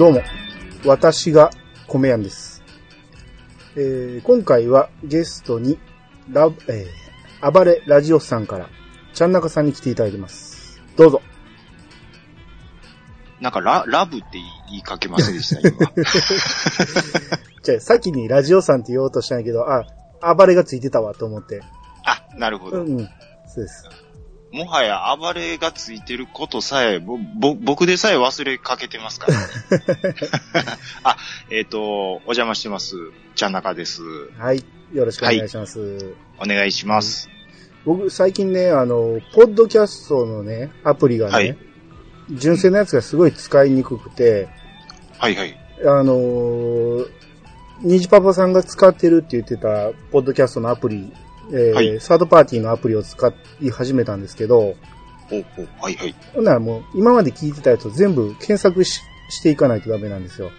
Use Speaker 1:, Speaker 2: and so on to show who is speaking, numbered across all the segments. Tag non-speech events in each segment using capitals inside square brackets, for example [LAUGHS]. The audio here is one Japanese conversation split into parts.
Speaker 1: どうも、私が米やんです。えー今回はゲストに、ラブ、えー、暴れラジオスさんから、ちゃんなかさんに来ていただいてます。どうぞ。
Speaker 2: なんかラ、ラブって言い言いかけませんでした、今。[LAUGHS]
Speaker 1: じゃあ、先にラジオさんって言おうとしたんやけど、あ、暴れがついてたわと思って。
Speaker 2: あ、なるほど。
Speaker 1: うん、うん。そうです。
Speaker 2: もはや暴れがついてることさえ、ぼ、ぼ、僕でさえ忘れかけてますから、ね。[LAUGHS] あ、えっ、と、お邪魔してます。ちゃんなかです。
Speaker 1: はい。よろしくお願いします。
Speaker 2: お願いします。
Speaker 1: 僕、最近ね、あの、ポッドキャストのね、アプリがね、
Speaker 2: はい
Speaker 1: 純正のやつがすごい使いにくくて、
Speaker 2: はいはい。
Speaker 1: あのー、ニジパパさんが使ってるって言ってた、ポッドキャストのアプリ、えー
Speaker 2: はい
Speaker 1: サードパーティーのアプリを使い始めたんですけど、
Speaker 2: おおはいはい。
Speaker 1: ほんならもう、今まで聞いてたやつを全部検索ししていかないとダメなんですよ。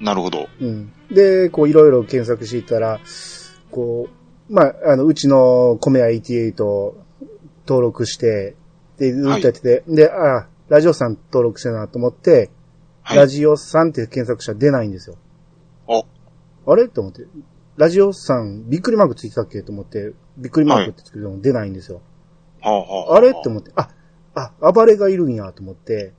Speaker 2: なるほど。
Speaker 1: うん。で、こう、いろいろ検索していったら、こう、まあ、あの、うちの米屋88登録して、で、ずっとやってて、で、ああ、ラジオさん登録してるなと思って、
Speaker 2: はい。
Speaker 1: ラジオさんって検索したら出ないんですよ。
Speaker 2: お、
Speaker 1: あれ？と思って、ラジオさん、びっくりマークついてたっけ？と思って、びっくりマークってつけても出ないんですよ。
Speaker 2: はあ、はあ。
Speaker 1: あれって思って、あ、あ、暴れがいるんやと思って、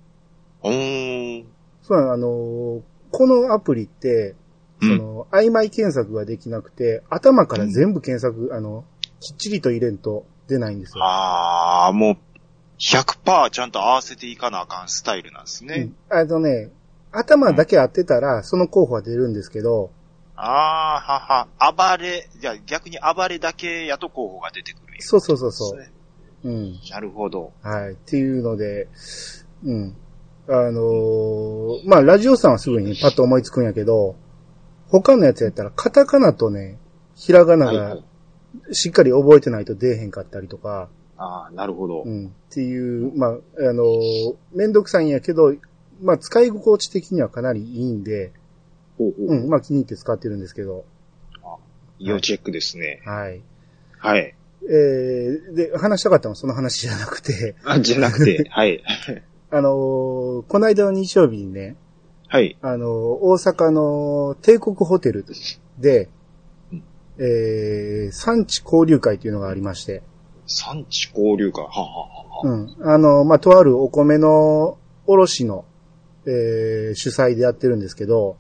Speaker 2: おー。
Speaker 1: そうなのあのーこのアプリって、
Speaker 2: うん。
Speaker 1: その、曖昧検索ができなくて、頭から全部検索、あの、きっちりと入れんと出ないんですよ。
Speaker 2: あー、もう、100%ちゃんと合わせていかなあかんスタイルなんですね。
Speaker 1: うんあのね、頭だけ合ってたら、その候補は出るんですけど、
Speaker 2: あー、はは。暴れ、じゃあ逆に暴れだけやと候補が出てくる
Speaker 1: そうそうそうそう。
Speaker 2: ね
Speaker 1: うん。
Speaker 2: なるほど。
Speaker 1: はい。っていうので、うん。あのーまあ、ラジオさんはすぐにパッと思いつくんやけど、他のやつやったら、カタカナとね、ひらがなが。しっかり覚えてないと出えへんかったりとか、
Speaker 2: あー、なるほど。
Speaker 1: うん。っていう、まあ、あのーめんどくさいんやけど、まあ、使い心地的にはかなりいいんで、
Speaker 2: ほうほう
Speaker 1: うん、まあ、気に入って使ってるんですけど、
Speaker 2: 要チェックですね。
Speaker 1: はい。
Speaker 2: はい。
Speaker 1: えー、で、話したかったのはその話じゃなくて、
Speaker 2: あ、じゃなくて、[LAUGHS] はい。
Speaker 1: あのーこの間の日曜日にね、
Speaker 2: はい。
Speaker 1: あのー大阪の帝国ホテルで
Speaker 2: うん、
Speaker 1: えー、産地交流会というのがありまして、
Speaker 2: 産地交流会。はあはあはあ
Speaker 1: うん。あの、まあ、とあるお米の卸の、えー、主催でやってるんですけど、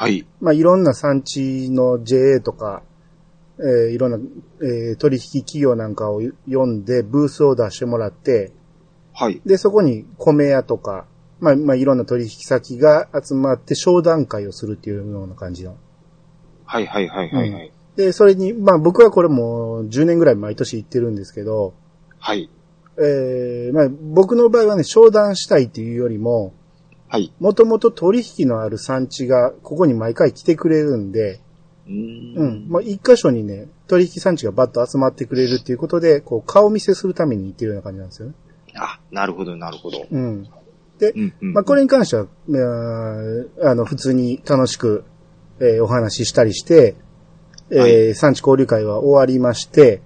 Speaker 2: はい。
Speaker 1: まあ、いろんな産地の JA とか、えーいろんな、えー取引企業なんかを読んでブースを出してもらって、
Speaker 2: はい。
Speaker 1: で、そこに米屋とか、まあ、まあ、いろんな取引先が集まって商談会をするっていうような感じの。
Speaker 2: はいはいはいはいはい。
Speaker 1: で、それに、まあ僕はこれもう10年ぐらい毎年行ってるんですけど、
Speaker 2: はい。
Speaker 1: えー、まあ僕の場合はね、商談したいっていうよりも、
Speaker 2: はい。
Speaker 1: もともと取引のある産地がここに毎回来てくれるんで、
Speaker 2: うー
Speaker 1: うん。まあ一箇所にね、取引産地がバッと集まってくれるっていうことで、こう顔見せするために行ってるような感じなんですよね。
Speaker 2: あ、なるほどなるほど。
Speaker 1: うん。
Speaker 2: うんうん。
Speaker 1: まあこれに関しては、あの、普通に楽しく、えーお話ししたりして、えー
Speaker 2: は
Speaker 1: 産地交流会は終わりまして、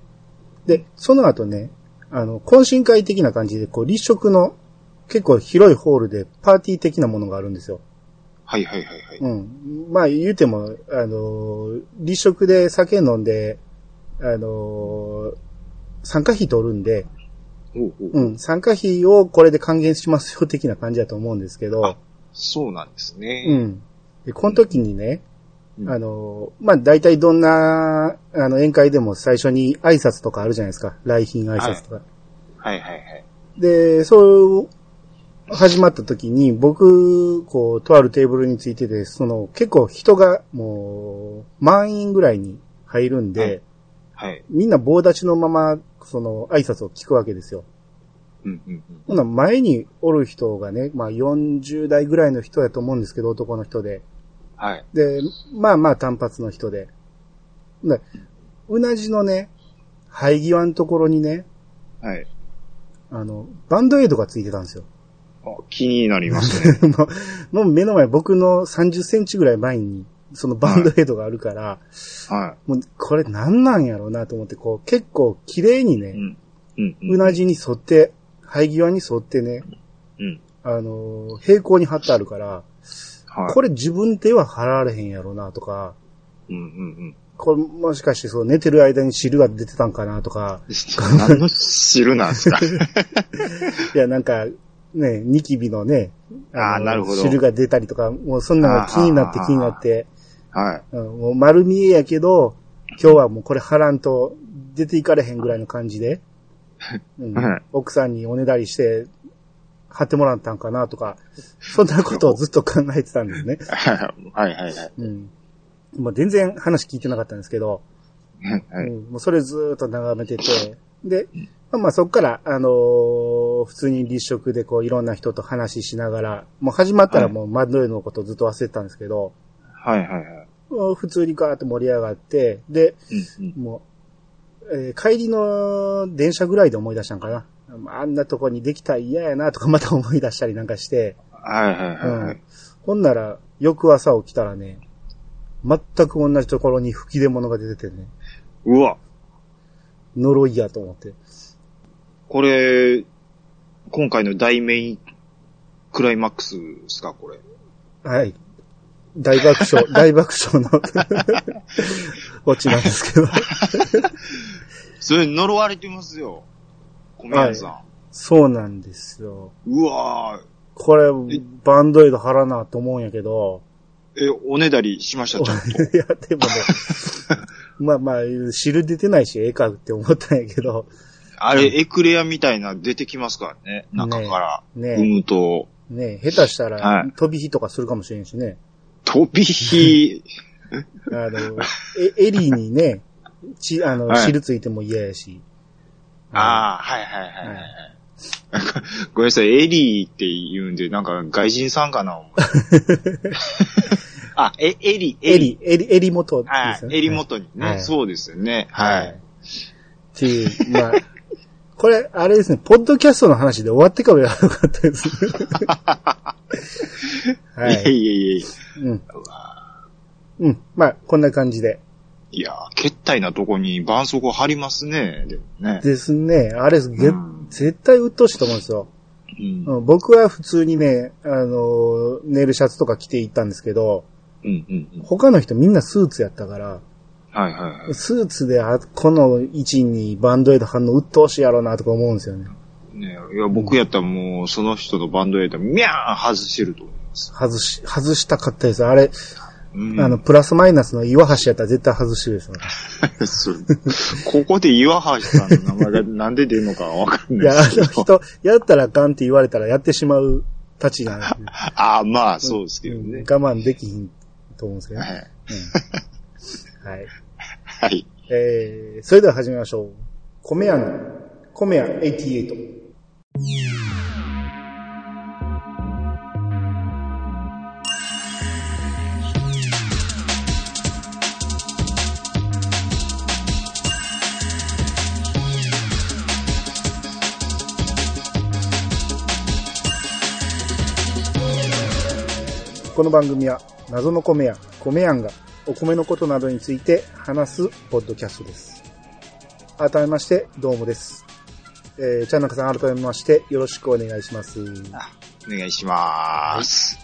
Speaker 1: で、その後ね、あの、懇親会的な感じで、こう、立食の結構広いホールでパーティー的なものがあるんですよ。
Speaker 2: はいはいはいはい。
Speaker 1: うん。まあ言うても、あの、立食で酒飲んで、あの、参加費取るんで、
Speaker 2: ほうほう
Speaker 1: うん、参加費をこれで還元しますよ的な感じだと思うんですけど、
Speaker 2: あそうなんですね。
Speaker 1: うん。で、この時にね、
Speaker 2: うん
Speaker 1: あの、まあ、大体どんな、あの、宴会でも最初に挨拶とかあるじゃないですか。来賓挨拶とか。
Speaker 2: はいはいはい。
Speaker 1: で、そう、始まった時に、僕、こう、とあるテーブルについてて、その、結構人が、もう、満員ぐらいに入るんで、
Speaker 2: はいはい。
Speaker 1: みんな棒立ちのまま、その、挨拶を聞くわけですよ。
Speaker 2: うんうんうん。
Speaker 1: ほんなら前におる人がね、まあ、40代ぐらいの人やと思うんですけど、男の人で。
Speaker 2: はい。
Speaker 1: で、まあまあ単発の人で。でうなじのね、生え際のところにね、
Speaker 2: はい。
Speaker 1: あの、バンドエイドがついてたんですよ。
Speaker 2: あ気になりますね。[LAUGHS]
Speaker 1: もう、目の前、僕の30センチぐらい前に、そのバンドエイドがあるから、
Speaker 2: は
Speaker 1: もう、これ何なんやろうなと思って、こう、結構綺麗に
Speaker 2: い。
Speaker 1: ね、
Speaker 2: うん。うん。
Speaker 1: うなじに沿って、生え際に沿ってね、
Speaker 2: うん。
Speaker 1: あのー、平行に貼ってあるから、
Speaker 2: はい。
Speaker 1: これ自分では払われへんやろなとか、
Speaker 2: うんうん
Speaker 1: これもしかしてそう寝てる間に汁が出てたんかなとか、
Speaker 2: うん。何の汁なんですか？[LAUGHS]
Speaker 1: いやなんか、ね、ニキビのね、の
Speaker 2: あーなるほど
Speaker 1: 汁が出たりとか、もうそんなのが気になって気になって、
Speaker 2: はい。
Speaker 1: うん、もう丸見えやけど、今日はもうこれ貼らんと出ていかれへんぐらいの感じで、うん
Speaker 2: はい
Speaker 1: 奥さんにおねだりして、貼ってもらったんかなとか、そんなことをずっと考えてたんですね。[LAUGHS]
Speaker 2: はいはいはい。
Speaker 1: うん。もう全然話聞いてなかったんですけど、
Speaker 2: はい。
Speaker 1: うん、もうそれずーっと眺めてて、で、まあまあそっから、あのー普通に立食でこういろんな人と話ししながら、もう始まったらもうマッドレーのことずっと忘れてたんですけど、
Speaker 2: はいはいはい。
Speaker 1: もう普通にガーッと盛り上がって、で、
Speaker 2: うんうん
Speaker 1: もう、えー帰りの電車ぐらいで思い出したんかな。あんなとこにできたら嫌やなとかまた思い出したりなんかして、
Speaker 2: はいはいはいはい。
Speaker 1: ほんなら、翌朝起きたらね、全く同じところに吹き出物が出ててね、
Speaker 2: うわ、
Speaker 1: 呪いやと思って。
Speaker 2: これ、今回の大メインクライマックスですか、これ。
Speaker 1: はい。大爆笑、[LAUGHS] 大爆笑の [LAUGHS] オチなんですけど。[LAUGHS]
Speaker 2: それ呪われてますよ。米屋さ
Speaker 1: そうなんですよ。
Speaker 2: ん。うわ
Speaker 1: これ、バンドエイド貼らなと思うんやけど、
Speaker 2: ーえ、おねだりしました、ちゃんと。
Speaker 1: いや、でもね、まあまあ、汁出てないし、ええかって思ったんやけど、
Speaker 2: あれ、エクレアみたいな出てきますからね。中から。
Speaker 1: ね
Speaker 2: 産むと、
Speaker 1: ね下手した
Speaker 2: は
Speaker 1: ら
Speaker 2: い、
Speaker 1: 飛び火とかするかもしれんしね。
Speaker 2: 飛び火、[LAUGHS]
Speaker 1: あの、え、エリーにね、ち、あの、
Speaker 2: はい
Speaker 1: 汁ついても嫌やし。
Speaker 2: ああ、はいはいはいはいはい。[LAUGHS] ごめんなさい、エリーって言うんで、なんか外人さんかな [LAUGHS] あ、え、エリ、
Speaker 1: エリ、エリ、エリ元ですよね。
Speaker 2: はい、襟元にね、
Speaker 1: はい
Speaker 2: そうですよね。
Speaker 1: は。
Speaker 2: はいい。
Speaker 1: っていう、まあ、これ、あれですね、ポッドキャストの話で終わってからやらなかったです。[LAUGHS] はい
Speaker 2: え
Speaker 1: い。
Speaker 2: いえいえ。
Speaker 1: うん。うん。まあ、こんな感じで。
Speaker 2: いやー、決体なとこに絆創膏貼りますね。でもね。
Speaker 1: ですね。あれ、げ
Speaker 2: うん
Speaker 1: 絶対鬱陶しいと思うんですよ。
Speaker 2: うん。
Speaker 1: うん僕は普通にね、あの、ネイルシャツとか着て行ったんですけど、
Speaker 2: うんうんうん。
Speaker 1: 他の人みんなスーツやったから、
Speaker 2: はいはいはい。
Speaker 1: スーツであこの位置にバンドエイド貼るの鬱陶しいやろうなとか思うんですよね。
Speaker 2: ねいや、僕やったらもう、その人のバンドエイド、ミャーン外してると思います。
Speaker 1: 外し、外したかったです。あれ、
Speaker 2: うん、
Speaker 1: あの、プラスマイナスの岩橋やったら絶対外してるですよ。
Speaker 2: そうここで岩橋さんの名前が [LAUGHS] なんで出るのかわかん
Speaker 1: いや、あ
Speaker 2: ないですけど。
Speaker 1: の人、やったらあかんって言われたらやってしまうたちなんで。[LAUGHS]
Speaker 2: ああ、まあ、そうですけど
Speaker 1: うん
Speaker 2: ね。
Speaker 1: 我慢できひんと思うんですけどね。
Speaker 2: はい。
Speaker 1: うんはい。
Speaker 2: はい。
Speaker 1: えー、それでは始めましょう。米屋の、米屋88。この番組は謎の米屋、米屋がお米のことなどについて話すポッドキャストです。改めまして、どうもです。えー、ちゃんなかさん改めましてよろしくお願いします。
Speaker 2: お願いします。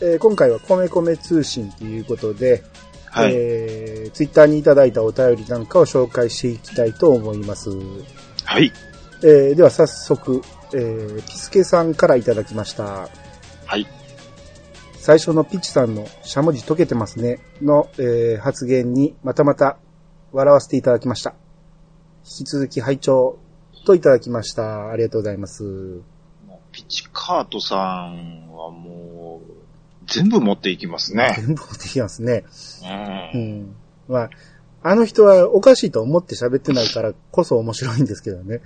Speaker 1: えー今回は米米通信ということで、
Speaker 2: はい。
Speaker 1: えー、ツイッターにいただいたお便りなんかを紹介していきたいと思います。
Speaker 2: はい。
Speaker 1: えー、では早速、えー、ピスケさんからいただきました。
Speaker 2: はい。
Speaker 1: 最初のピッチさんのしゃもじ溶けてますねの、えー発言にまたまた笑わせていただきました。引き続き拝聴といただきました。ありがとうございます。
Speaker 2: ピチカートさんはもう、全部持っていきますね。
Speaker 1: 全部持ってきますね。
Speaker 2: う。
Speaker 1: うんん。まあ、あの人はおかしいと思って喋ってないからこそ面白いんですけどね。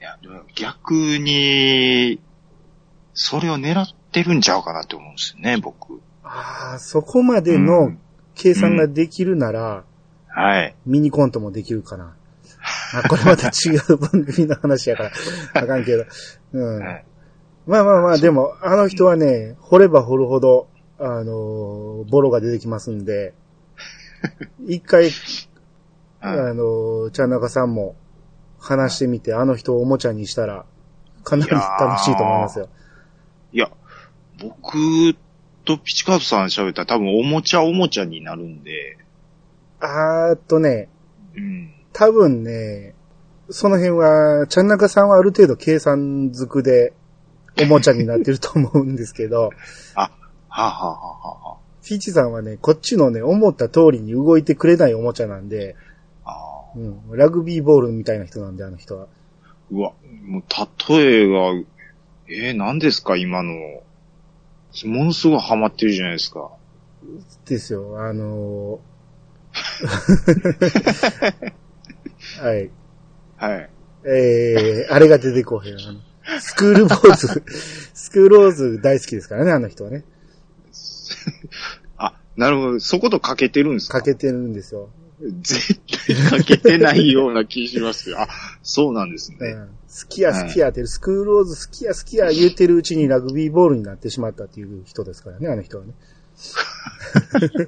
Speaker 2: いや、でも逆に、それを狙ってるんちゃうかなって思うんですよね、僕。
Speaker 1: ああ、そこまで
Speaker 2: う
Speaker 1: の
Speaker 2: ん
Speaker 1: 計算ができるなら、
Speaker 2: はい。
Speaker 1: ミニコントもできるかな。あ、これまた違う番組の話やから、[LAUGHS] あかんけど。うん。
Speaker 2: はい
Speaker 1: まあまあまあ、でも、あの人はね、掘れば掘るほど、あのーボロが出てきますんで、[LAUGHS] 一回、あ
Speaker 2: はい
Speaker 1: のー、ちゃんなかさんも話してみて、あの人をおもちゃにしたら、かなり楽しいと思いますよ。
Speaker 2: 僕とピチカートさん喋ったら多分おもちゃおもちゃになるんで、
Speaker 1: あーっとね、
Speaker 2: うん。
Speaker 1: 多分ね、その辺は、ちゃんなかさんはある程度計算づくで、おもちゃになってると思うんですけど、[LAUGHS]
Speaker 2: はあ、はあはあはあは
Speaker 1: ピーチさんはね、こっちのね、思った通りに動いてくれないおもちゃなんで、
Speaker 2: あ、ああ。
Speaker 1: うん、ラグビーボールみたいな人なんで、あの人は。
Speaker 2: うわ、もう例えが、えー、何ですか今の。ものすごいハマってるじゃないですか。
Speaker 1: ですよ、あのー [LAUGHS] はい。
Speaker 2: はい。
Speaker 1: えー、あれが出てこへん。スクールボーズ、[LAUGHS] スクールオーズ大好きですからね、あの人はね。[LAUGHS]
Speaker 2: あ、なるほど。そことかけてるんですか？
Speaker 1: かけてるんですよ。
Speaker 2: 絶対かけてないような気しますけど。あ、そうなんですね。
Speaker 1: うん、好きや好きやって、スクールオーズ好きや好きや言ってるうちにラグビーボールになってしまったっていう人ですからね、あの人はね。[LAUGHS]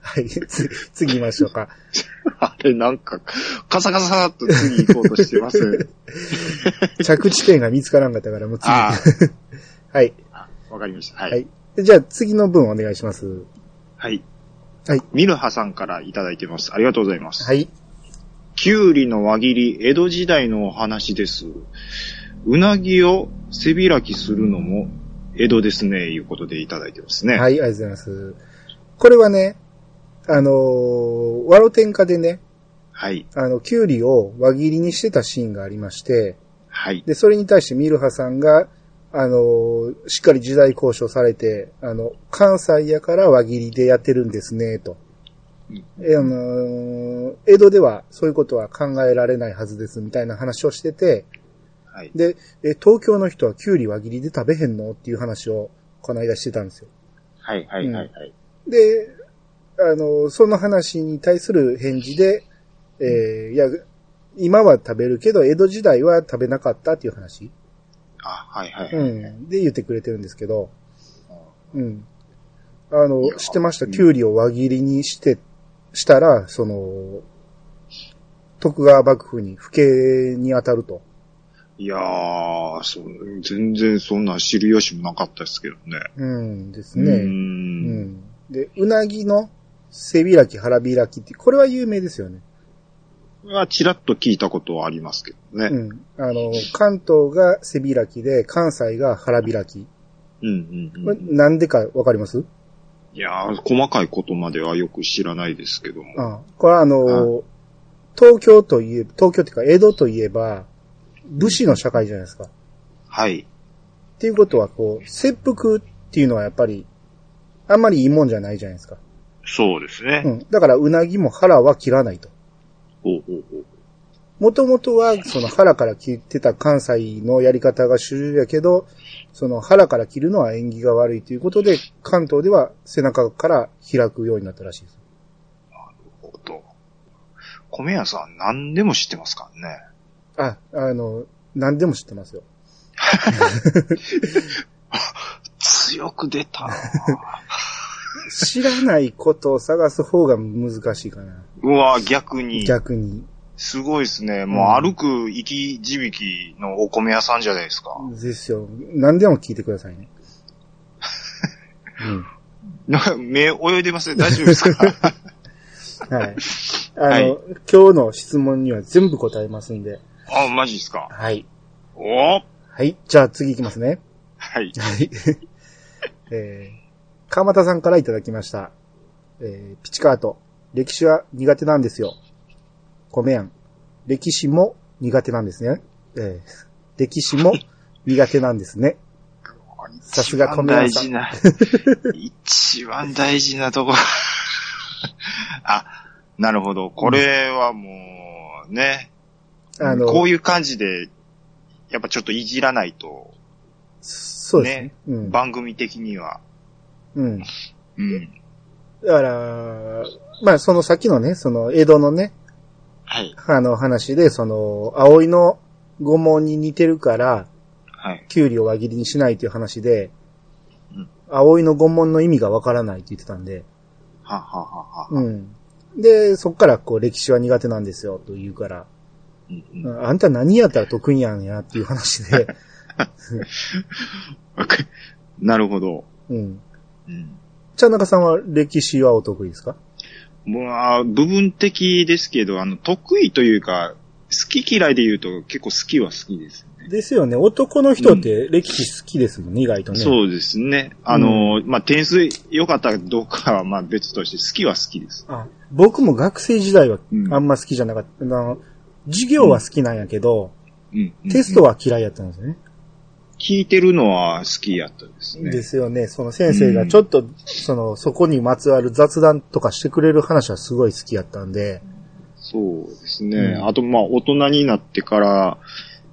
Speaker 1: はい、つ次行きましょうか。
Speaker 2: あれ、なんか、カサカサっと次行こうとしてます。[LAUGHS]
Speaker 1: 着地点が見つからんかったから、もう次。
Speaker 2: あ [LAUGHS]
Speaker 1: はい。
Speaker 2: あ、わかりました。はい。
Speaker 1: は
Speaker 2: はいい。
Speaker 1: じゃあ次の文お願いします。はい。
Speaker 2: ミルハさんからいただいてます。ありがとうございます。
Speaker 1: はい。
Speaker 2: キュウリの輪切り、江戸時代のお話です。うなぎを背開きするのも江戸ですね、いうことでいただいてますね。。
Speaker 1: はいい、ありがとうございます。これはね、あのー、ワロ天下でね、
Speaker 2: はい。
Speaker 1: あの、キュウリを輪切りにしてたシーンがありまして、
Speaker 2: はい。
Speaker 1: で、それに対してミルハさんが、あのーしっかり時代交渉されて、あの、関西やから輪切りでやってるんですね、と。えあのー江戸ではそういうことは考えられないはずです、みたいな話をしてて、
Speaker 2: はい。
Speaker 1: で、え東京の人はキュウリ輪切りで食べへんの？っていう話をこの間してたんですよ。
Speaker 2: はい。はい。はい。はい。
Speaker 1: で、あの、その話に対する返事で、えーいや、今は食べるけど、江戸時代は食べなかったっていう話、
Speaker 2: あ、はい。はい。
Speaker 1: う
Speaker 2: はい
Speaker 1: ん、で言ってくれてるんですけど、うん。あの知ってました？
Speaker 2: うん
Speaker 1: キュウリを輪切りにして、したら、その、徳川幕府に、府警に当たると。
Speaker 2: いやー、そう、全然そんな知る由もなかったですけどね。
Speaker 1: うん、です
Speaker 2: う
Speaker 1: ね。うん。で、うなぎの背開き、腹開きって、これは有名ですよね。
Speaker 2: は、ちらっと聞いたことはありますけどね。
Speaker 1: うん。あの、関東が背開きで、関西が腹開き。
Speaker 2: うん。うん。
Speaker 1: これ
Speaker 2: うん。
Speaker 1: なんでかわかります？
Speaker 2: いやー、細かいことまではよく知らないですけども。
Speaker 1: あこれはあの、東京といえば、東京っていうか江戸といえば、武士の社会じゃないですか。っ
Speaker 2: はい。
Speaker 1: ていうことは、こう、切腹っていうのはやっぱり、あんまりいいもんじゃないじゃないですか。
Speaker 2: そうですね。
Speaker 1: うん。だから、うなぎも腹は切らないと。もともとは、その腹から切ってた関西のやり方が主流やけど、その腹から切るのは縁起が悪いということで、関東では背中から開くようになったらしいです。
Speaker 2: ほど。米屋さん何でも知ってますからね。
Speaker 1: あ、あの、何でも知ってますよ。[LAUGHS]
Speaker 2: 強く出たな
Speaker 1: 知らないことを探す方が難しいかな。
Speaker 2: うわ、逆に。
Speaker 1: 逆に。
Speaker 2: すごいですね。もう歩く生き字引のお米屋さんじゃないですか。
Speaker 1: ですよ。何でも聞いてくださいね。[LAUGHS]
Speaker 2: なんか目泳いでますね。大丈夫ですか？
Speaker 1: うん。はい。あの、
Speaker 2: はい
Speaker 1: 今日の質問には全部答えますんで。
Speaker 2: あ、マジですか？
Speaker 1: はい。
Speaker 2: おー
Speaker 1: はい。じゃあ次行きますね。
Speaker 2: はい。
Speaker 1: はい。[LAUGHS] えー、川又さんからいただきました。えー、ピチカート。歴史は苦手なんですよ。米やん。歴史も苦手なんですね。えー、歴史も苦手なんですね。[LAUGHS] さすが米屋さん
Speaker 2: 大事な、一番大事なとこ。[LAUGHS] あ、なるほど。これはもう、ね。
Speaker 1: あの、
Speaker 2: こういう感じで、やっぱちょっといじらないと、
Speaker 1: そうですね。
Speaker 2: ね
Speaker 1: うん。
Speaker 2: 番組的には。
Speaker 1: うん。
Speaker 2: うん。
Speaker 1: だから、まあその先のね、その江戸のね、
Speaker 2: はい。
Speaker 1: あの話で、その、葵の御門に似てるから、
Speaker 2: はい。
Speaker 1: キュウリを輪切りにしないという話で、
Speaker 2: うん
Speaker 1: 葵の御門の意味がわからないって言ってたんで、
Speaker 2: はははは。
Speaker 1: うん。で、そっからこう歴史は苦手なんですよと言うから、
Speaker 2: うんうん
Speaker 1: うんあんた何やったら得意やんやっていう話で、[LAUGHS]
Speaker 2: なるほど。
Speaker 1: うん。
Speaker 2: うん。
Speaker 1: ちゃんなかさんは歴史はお得意ですか？
Speaker 2: まあ、部分的ですけど、あの、得意というか、好き嫌いで言うと結構好きは好きですね。
Speaker 1: ですよね。男の人って歴史好きですもんね、意外とね。
Speaker 2: そうですね。あの、まあ、点数良かったかどうかはまあ別として好きは好きです。
Speaker 1: あ僕も学生時代は
Speaker 2: うん
Speaker 1: あんま好きじゃなかった。あの授業は好きなんやけど、
Speaker 2: うん。
Speaker 1: テストは嫌いやったんですよね。
Speaker 2: 聞いてるのは好きやったですね。
Speaker 1: ですよね。その先生がちょっと、その、そこにまつわる雑談とかしてくれる話はすごい好きやったんで、
Speaker 2: そうですね。
Speaker 1: うん
Speaker 2: あと、まあ、大人になってから、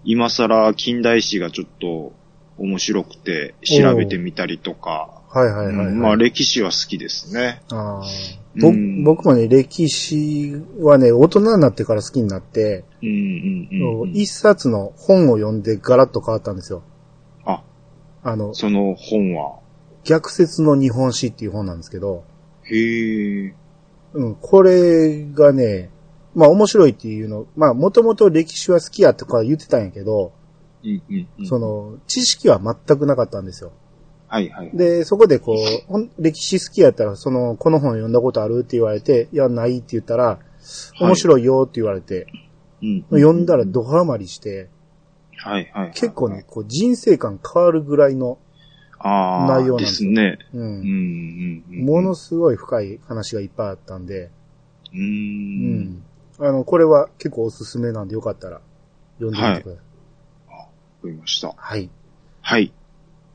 Speaker 2: 今更近代史がちょっと面白くて調べてみたりとか、
Speaker 1: はいはいはい、はい
Speaker 2: うんまあ、歴史は好きですね。
Speaker 1: あーぼ
Speaker 2: うん
Speaker 1: 僕もね、歴史はね、大人になってから好きになって、
Speaker 2: うんうんうんうん。
Speaker 1: 一冊の本を読んでガラッと変わったんですよ。
Speaker 2: あ、
Speaker 1: あの、
Speaker 2: その本は。
Speaker 1: 逆説の日本史っていう本なんですけど、
Speaker 2: へえ。
Speaker 1: うん、これがね、まあ面白いっていうの、まあもともと歴史は好きやとか言ってたんやけど、
Speaker 2: うんうんうん。
Speaker 1: その、知識は全くなかったんですよ。
Speaker 2: はいはい。
Speaker 1: で、そこでこう、歴史好きやったら、その、この本読んだことあるって言われて、いや、ないって言ったら、面白いよって言われて、
Speaker 2: うん。
Speaker 1: 読んだらドハマりして、
Speaker 2: はいはいはい。
Speaker 1: 結構ね、こう人生観変わるぐらいの、
Speaker 2: ああ、
Speaker 1: 内容なん
Speaker 2: で
Speaker 1: ですよ
Speaker 2: すね。
Speaker 1: う、
Speaker 2: うんんうんうん。
Speaker 1: ものすごい深い話がいっぱいあったんで、
Speaker 2: う。
Speaker 1: うんん。あの、これは結構おすすめなんでよかったら読んでみてください。
Speaker 2: わかりました。
Speaker 1: はい。
Speaker 2: はい。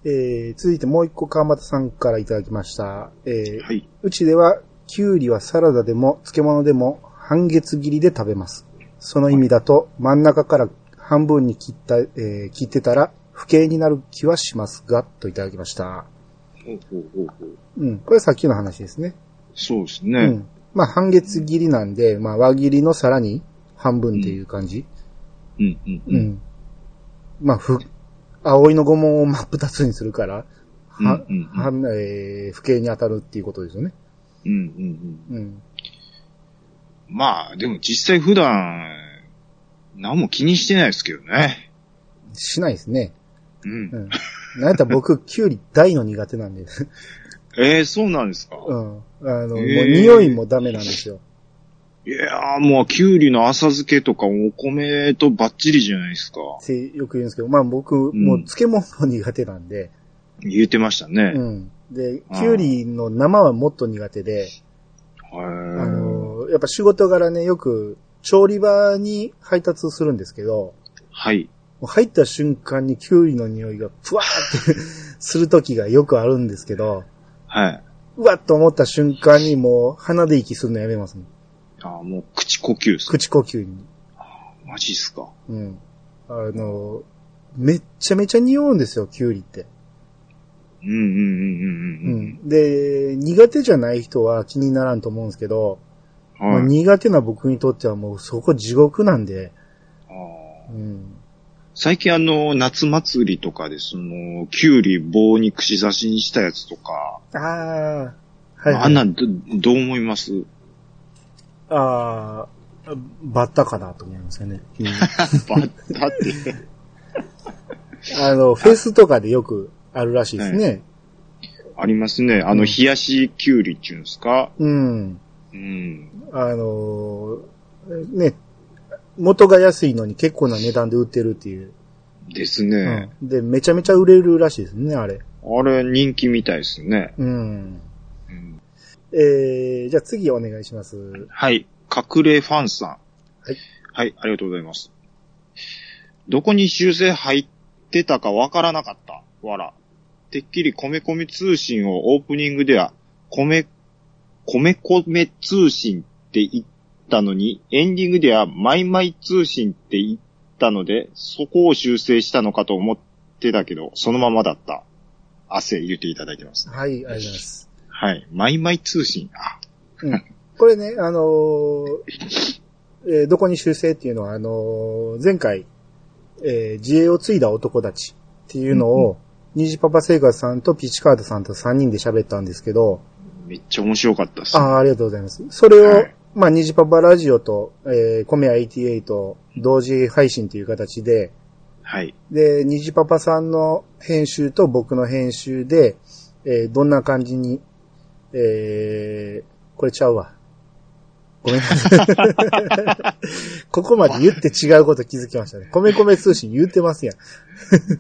Speaker 1: えー、続いてもう一個川又さんからいただきました。えー
Speaker 2: はい。
Speaker 1: うちでは、キュウリはサラダでも漬物でも半月切りで食べます。その意味だと、真ん中から半分に切った、えー切ってたら、不敬になる気はしますが、といただきました。
Speaker 2: ほうほうほうほう。
Speaker 1: うん。これさっきの話ですね。
Speaker 2: そうですね。
Speaker 1: うん。まあ、半月切りなんで、まあ、輪切りのさらに半分っていう感じ。
Speaker 2: うんうん
Speaker 1: うん。
Speaker 2: うん。
Speaker 1: まあ、ふ、葵の御紋を真っ二つにするから、は、
Speaker 2: うんうんうん
Speaker 1: は、えー、不敬に当たるっていうことですよね。
Speaker 2: うんうんうん。
Speaker 1: うん。
Speaker 2: まあ、でも実際普段、何も気にしてないですけどね。
Speaker 1: しないですね。
Speaker 2: うん。
Speaker 1: うん。なんやったら僕、キュウリ大の苦手なんで。[LAUGHS]
Speaker 2: ええそうなんですか？
Speaker 1: うん。あの、もう
Speaker 2: へー
Speaker 1: 匂いもダメなんですよ。
Speaker 2: いやーもう、キュウリの浅漬けとかお米とバッチリじゃないですか。
Speaker 1: ってよく言うんですけど、まあ僕、もう漬物も苦手なんで、
Speaker 2: 言ってましたね。
Speaker 1: うん。で、キュウリの生はもっと苦手で、あ
Speaker 2: へ
Speaker 1: の、やっぱ仕事柄ね、よく調理場に配達するんですけど、
Speaker 2: はい。
Speaker 1: 入った瞬間にキュウリの匂いがふわーってする時がよくあるんですけど、
Speaker 2: はい。
Speaker 1: うわっと思った瞬間にもう鼻で息するのやめますね。
Speaker 2: あーもう口呼吸です。
Speaker 1: 口呼吸に。
Speaker 2: マジっすか。
Speaker 1: うん。あの、めっちゃめちゃ匂うんですよ、キュウリって。
Speaker 2: うんうんうんうん
Speaker 1: う
Speaker 2: うん
Speaker 1: ん。で、苦手じゃない人は気にならんと思うんですけど、
Speaker 2: うん。
Speaker 1: まあ
Speaker 2: はい。
Speaker 1: 苦手な僕にとってはもうそこ地獄なんで、うん。
Speaker 2: 最近あの、夏祭りとかで、その、キュウリ棒に串刺しにしたやつとか、
Speaker 1: ああ、はい、はい。
Speaker 2: あんなんど、どう思います？
Speaker 1: ああ、バッタかなと思いますよね。うん [LAUGHS]
Speaker 2: バッタって。[LAUGHS]
Speaker 1: あの、フェスとかでよくあるらしいですね。
Speaker 2: ありますね。あの、
Speaker 1: うん
Speaker 2: 冷やしキュウリっていうんですか？
Speaker 1: うん。
Speaker 2: うん。
Speaker 1: あのーね、元が安いのに結構な値段で売ってるっていう。
Speaker 2: ですね。
Speaker 1: うん。で、めちゃめちゃ売れるらしいですね、あれ。
Speaker 2: あれ、人気みたいですね。
Speaker 1: うん。
Speaker 2: うん
Speaker 1: えー、じゃあ次お願いします。
Speaker 2: はい。隠れファンさん。
Speaker 1: はい。
Speaker 2: はい、ありがとうございます。どこに修正入ってたかわからなかった。わら。てっきり米米通信をオープニングでは、米、米米通信って言ったのに、エンディングではマイマイ通信って言ったので、そこを修正したのかと思ってたけど、そのままだった。汗言っていただいてます。
Speaker 1: はい、ありがとうございます。
Speaker 2: はい。マイマイ通信。あ、
Speaker 1: うん。これね、あのーえーどこに修正っていうのは、あのー前回、えー自衛を継いだ男たちっていうのを、虹パパ生活さんとピッチカードさんと3人で喋ったんですけど、
Speaker 2: めっちゃ面白かったっす。
Speaker 1: ああ、ありがとうございます。それを、
Speaker 2: はい
Speaker 1: まあ、虹パパラジオと、えー、コメア88同時配信という形で、
Speaker 2: はい。
Speaker 1: で、虹パパさんの編集と僕の編集で、えーどんな感じに、えー、これちゃうわ。ごめんなさい。[LAUGHS] ここまで言って違うこと気づきましたね。米米通信言ってますやん。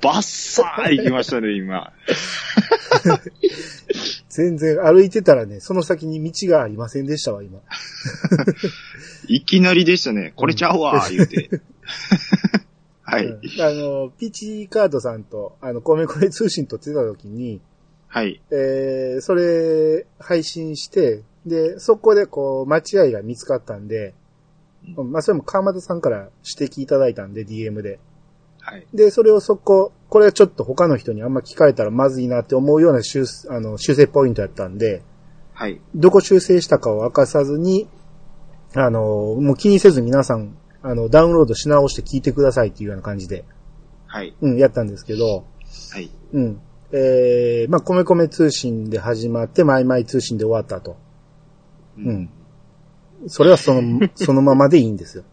Speaker 2: バッサー行きましたね、今。[LAUGHS]
Speaker 1: 全然歩いてたらね、その先に道がありませんでしたわ、今。[LAUGHS]
Speaker 2: いきなりでしたね。これちゃうわ、言うて。はい。
Speaker 1: うんあの、ピーチカードさんと、あの、米米通信撮ってた時に、
Speaker 2: はい。
Speaker 1: えー、それ、配信して、で、そこでこう、間違いが見つかったんで、
Speaker 2: うん
Speaker 1: まあ、それも川又さんから指摘いただいたんで、DM で。
Speaker 2: はい。
Speaker 1: で、それをそこ、これはちょっと他の人にあんま聞かれたらまずいなって思うような修あの修正ポイントやったんで、
Speaker 2: はい。
Speaker 1: どこ修正したかを明かさずに、あの、もう気にせず皆さん、あの、ダウンロードし直して聞いてくださいっていうような感じで、
Speaker 2: はい。
Speaker 1: うん、やったんですけど、
Speaker 2: はい。
Speaker 1: うん。えー、まあ、米米通信で始まって、マイマイ通信で終わったと。うん。それはその、[LAUGHS] そのままでいいんですよ。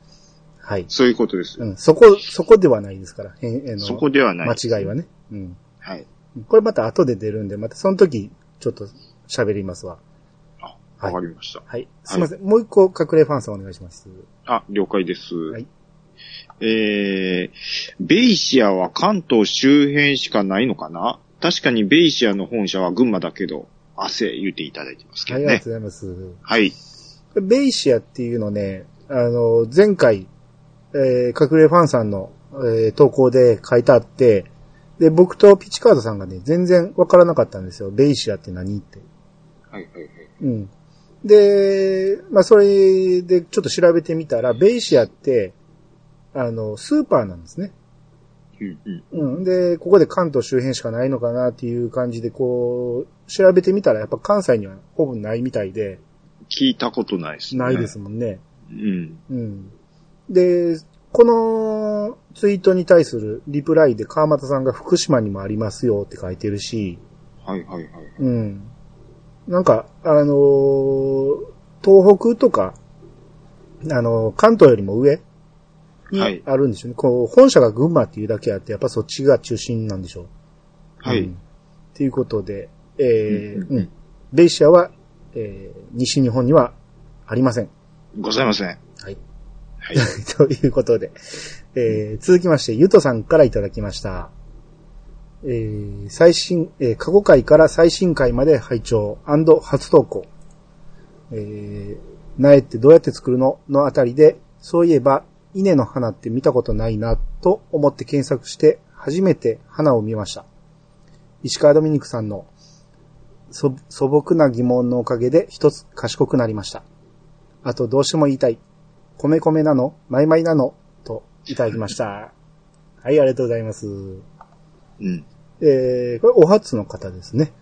Speaker 1: はい。
Speaker 2: そういうことです。
Speaker 1: うん。そこ、そこではないですから。へんあの
Speaker 2: そこではない。
Speaker 1: 間違いはね。うん。
Speaker 2: はい。
Speaker 1: これまた後で出るんで、またその時、ちょっと喋りますわ。
Speaker 2: あ、
Speaker 1: はい
Speaker 2: わかりました。
Speaker 1: はい。すいません。もう一個隠れファンさんお願いします。
Speaker 2: あ、了解です。
Speaker 1: はい
Speaker 2: えー、ベイシアは関東周辺しかないのかな？確かにベイシアの本社は群馬だけど、汗言っていただいてますけ
Speaker 1: はい、
Speaker 2: どね
Speaker 1: ありがと。うございます。
Speaker 2: はい。
Speaker 1: ベイシアっていうのね、あの、前回、えー、隠れファンさんの、えー投稿で書いてあって、で、僕とピチカードさんがね、全然わからなかったんですよ。ベイシアって何って。
Speaker 2: はい、はい、はい。
Speaker 1: うん。で、まあ、それでちょっと調べてみたら、ベイシアって、あの、スーパーなんですね。
Speaker 2: うん、うん。
Speaker 1: うん。で、ここで関東周辺しかないのかなっていう感じで、こう、調べてみたら、やっぱ関西にはほぼないみたいで、
Speaker 2: 聞いたことないですね。
Speaker 1: ないですもんね。
Speaker 2: うん。
Speaker 1: うん。で、このツイートに対するリプライで川又さんが福島にもありますよって書いてるし、
Speaker 2: はい、はい、はい。
Speaker 1: うん。なんか、あのー東北とか、あのー関東よりも上に
Speaker 2: はい
Speaker 1: あるんでしょうね。こう、本社が群馬っていうだけあって、やっぱそっちが中心なんでしょう。
Speaker 2: はい。
Speaker 1: うんということで、えー
Speaker 2: うん。
Speaker 1: ベイシアは、えー西日本にはありません。
Speaker 2: ございません。
Speaker 1: はい。
Speaker 2: はい。[LAUGHS]
Speaker 1: ということで、えー続きまして、ゆとさんからいただきました。えー最新、えー過去回から最新回まで拝聴初投稿。えー苗ってどうやって作るの？のあたりで、そういえば、稲の花って見たことないな、と思って検索して、初めて花を見ました。石川ドミニクさんの素素朴な疑問のおかげで一つ賢くなりました。あとどうしても言いたい。米米なのマイマイなのといただきました。[LAUGHS] はい、ありがとうございます。
Speaker 2: うん。
Speaker 1: えー、これお初の方ですね。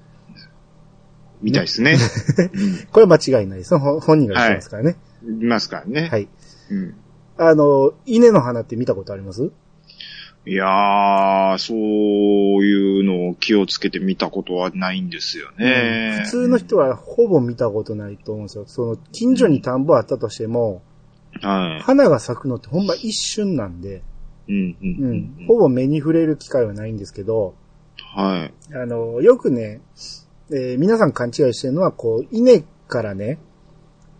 Speaker 2: みたいですね。[LAUGHS]
Speaker 1: これは間違いないです。ほ本人が言ってますからね。
Speaker 2: うん。いますからね。
Speaker 1: はい。
Speaker 2: うん。
Speaker 1: あの、稲の花って見たことあります？
Speaker 2: いやー、そういうのを気をつけて見たことはないんですよね。
Speaker 1: 普通の人はほぼ見たことないと思うんですよ。その、近所に田んぼあったとしても、
Speaker 2: はい。
Speaker 1: 花が咲くのってほんま一瞬なんで、
Speaker 2: うん、う、
Speaker 1: うんん、ほぼ目に触れる機会はないんですけど、
Speaker 2: はい。
Speaker 1: あの、よくね、えー皆さん勘違いしてるのは、こう、稲からね、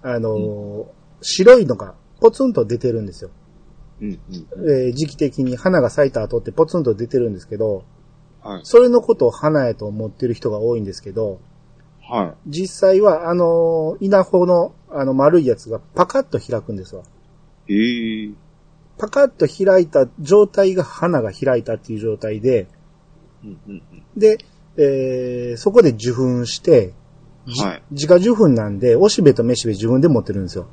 Speaker 1: あの、白いのがポツンと出てるんですよ。
Speaker 2: うん、うん。
Speaker 1: えー時期的に花が咲いた後ってポツンと出てるんですけど、
Speaker 2: はい。
Speaker 1: それのことを花やと思ってる人が多いんですけど、
Speaker 2: は
Speaker 1: 実際はあの、稲穂のあの丸いやつがパカッと開くんですわ。
Speaker 2: い。ええー。
Speaker 1: パカッと開いた状態が花が開いたっていう状態で、
Speaker 2: うん、うん、
Speaker 1: で、えーそこで受粉して、じ
Speaker 2: はい
Speaker 1: 自家受粉なんで、おしべとめしべ自分で持ってるんですよ。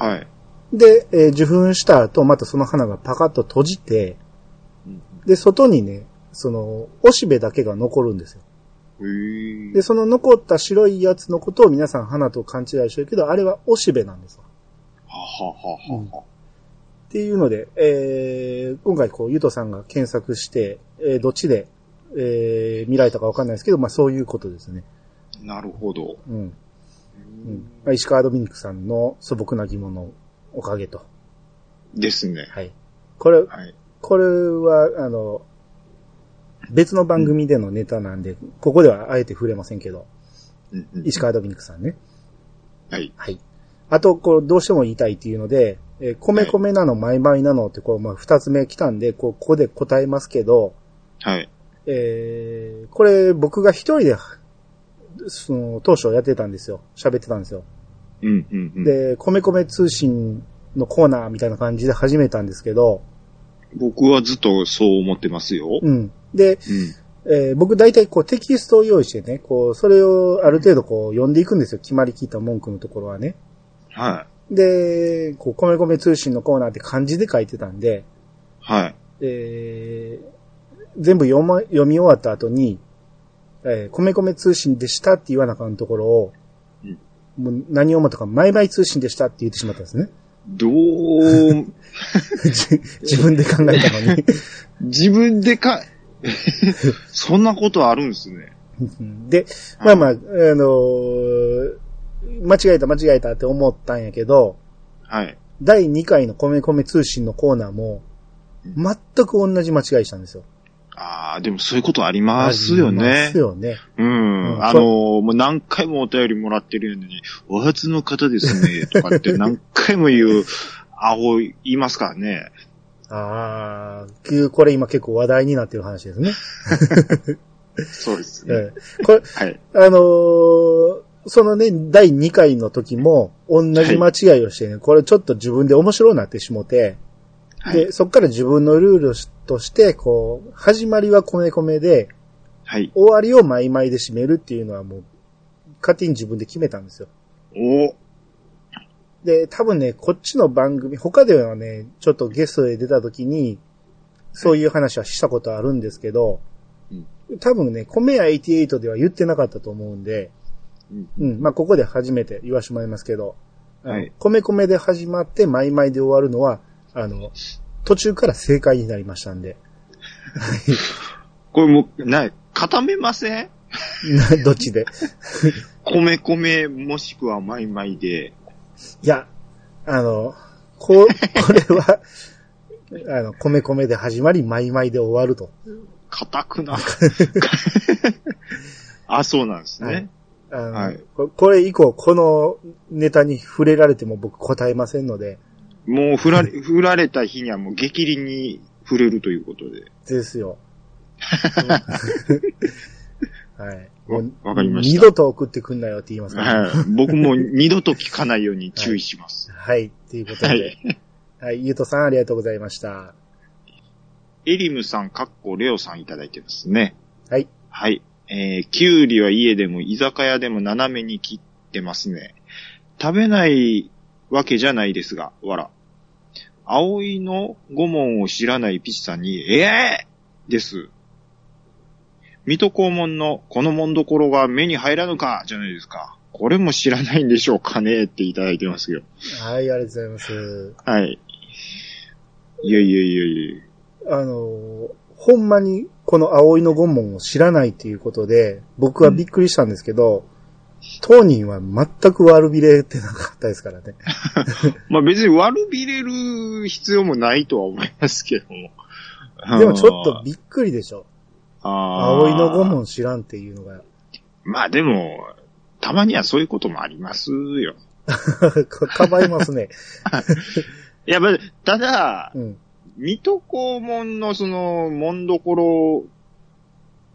Speaker 2: うん。はい。
Speaker 1: で、えー受粉した後、またその花がパカッと閉じて、
Speaker 2: うん
Speaker 1: で、外にね、その、おしべだけが残るんですよ。で、その残った白いやつのことを皆さん花と勘違いしてるけど、あれはおしべなんですわ。
Speaker 2: ははははは。
Speaker 1: っていうので、えー今回こう、ゆとさんが検索して、えーどっちで、えー見られたかわかんないですけど、まあそういうことですね。
Speaker 2: なるほど。
Speaker 1: うん。
Speaker 2: う
Speaker 1: うんまあ、石川ドミニクさんの素朴な疑問のおかげと。
Speaker 2: ですね。
Speaker 1: はい。これ、
Speaker 2: はい。
Speaker 1: これは、あの、別の番組でのネタなんで、ここではあえて触れませんけど、
Speaker 2: うんうん
Speaker 1: 石川ドミニクさんね。
Speaker 2: はい。
Speaker 1: はい。あと、こう、どうしても言いたいっていうので、えー米米なの、マイマイなのって、こう、まあ、二つ目来たんで、こう、ここで答えますけど、
Speaker 2: はい。
Speaker 1: えー、これ、僕が一人で、その、当初やってたんですよ。喋ってたんですよ。
Speaker 2: うんうんうん。
Speaker 1: で、米米通信のコーナーみたいな感じで始めたんですけど、
Speaker 2: 僕はずっとそう思ってますよ。
Speaker 1: うん。で、
Speaker 2: うん。
Speaker 1: えー僕大体こうテキストを用意してね、こう、それをある程度こう読んでいくんですよ。決まりきった文句のところはね。
Speaker 2: は
Speaker 1: で、こう、米米通信のコーナーって漢字で書いてたんで、
Speaker 2: い。はい。
Speaker 1: えー全部読ま、読み終わった後に、えー米米通信でしたって言わなあかんところを、
Speaker 2: うん
Speaker 1: もう何を思ったか、マイ通信でしたって言ってしまったんですね。
Speaker 2: どう、[LAUGHS]
Speaker 1: じ自分で考えたのに。[LAUGHS]
Speaker 2: 自分でか、[LAUGHS] そんなことあるんですね。
Speaker 1: で、まあまあ、あのー間違えた間違えたって思ったんやけど、
Speaker 2: はい。
Speaker 1: 第2回の米米通信のコーナーも、全く同じ間違いしたんですよ。
Speaker 2: ああ、でもそういうことありますよ
Speaker 1: ありま
Speaker 2: ね
Speaker 1: す。よね。
Speaker 2: うん。
Speaker 1: うん
Speaker 2: あのーもう何回もお便りもらってるのに、お初の方ですね、[LAUGHS] とかって何回も言う、アホ言いますからね。
Speaker 1: ああ、これ今結構話題になってる話ですね。[LAUGHS]
Speaker 2: そうですね。
Speaker 1: ええこれ、
Speaker 2: はい。
Speaker 1: あのーそのね、第2回の時も、同じ間違いをしてね、これちょっと自分で面白くなってしもて、
Speaker 2: はい。
Speaker 1: で、そっから自分のルールとして、こう、始まりは米米で、
Speaker 2: はい。
Speaker 1: 終わりをマイマイで締めるっていうのはもう、勝手に自分で決めたんですよ。
Speaker 2: お
Speaker 1: で、多分ね、こっちの番組、他ではね、ちょっとゲストで出た時に、そういう話はしたことあるんですけど、多分ね、米屋88では言ってなかったと思うんで、
Speaker 2: うん
Speaker 1: うん、まあ、ここで初めて言わしてもらいますけど、
Speaker 2: はい
Speaker 1: 米米で始まって、マイマイで終わるのは、あの、途中から正解になりましたんで、
Speaker 2: これもう、な、固めません？
Speaker 1: な [LAUGHS] どっちで？
Speaker 2: 米米もしくはマイマイで。
Speaker 1: いや、あの、こう、これは、あの、米米で始まり、マイマイで終わると。
Speaker 2: 硬くな。[LAUGHS] あ、そうなんですね。
Speaker 1: あの
Speaker 2: はい
Speaker 1: ここれ以降、このネタに触れられても僕答えませんので、
Speaker 2: もう振られ、振られた日にはもう激鱗に触れるということで。
Speaker 1: ですよ。[LAUGHS] [LAUGHS] はい。
Speaker 2: わかりました
Speaker 1: 二度と送ってくんなよって言いますから、
Speaker 2: はい。僕も二度と聞かないように注意します。[LAUGHS]
Speaker 1: はい。ということで、
Speaker 2: は
Speaker 1: はい。
Speaker 2: い。
Speaker 1: ゆうとさんありがとうございました。
Speaker 2: エリムさん、かっこレオさんいただいてますね。
Speaker 1: はい。
Speaker 2: はい。えー、キュウリは家でも居酒屋でも斜めに切ってますね。食べないわけじゃないですが、わら。葵の御門を知らないピチさんに、ええー、です。水戸黄門のこの門どころが目に入らぬか、じゃないですか。これも知らないんでしょうかねっていただいてますよ。
Speaker 1: はい、ありがとうございます。
Speaker 2: はい。いやいやいやいや。
Speaker 1: あの、ほんまにこの葵の御門を知らないっていうことで、僕はびっくりしたんですけど、当人は全く悪びれてなかったですからね。[LAUGHS]
Speaker 2: まあ別に悪びれる必要もないとは思いますけども。[LAUGHS]
Speaker 1: でもちょっとびっくりでしょ。葵の御門知らんっていうのが。
Speaker 2: まあでも、たまにはそういうこともありますよ。[LAUGHS]
Speaker 1: かばいますね。
Speaker 2: いや、まあ、ただ、
Speaker 1: うん。
Speaker 2: 水戸黄門のその、門どころ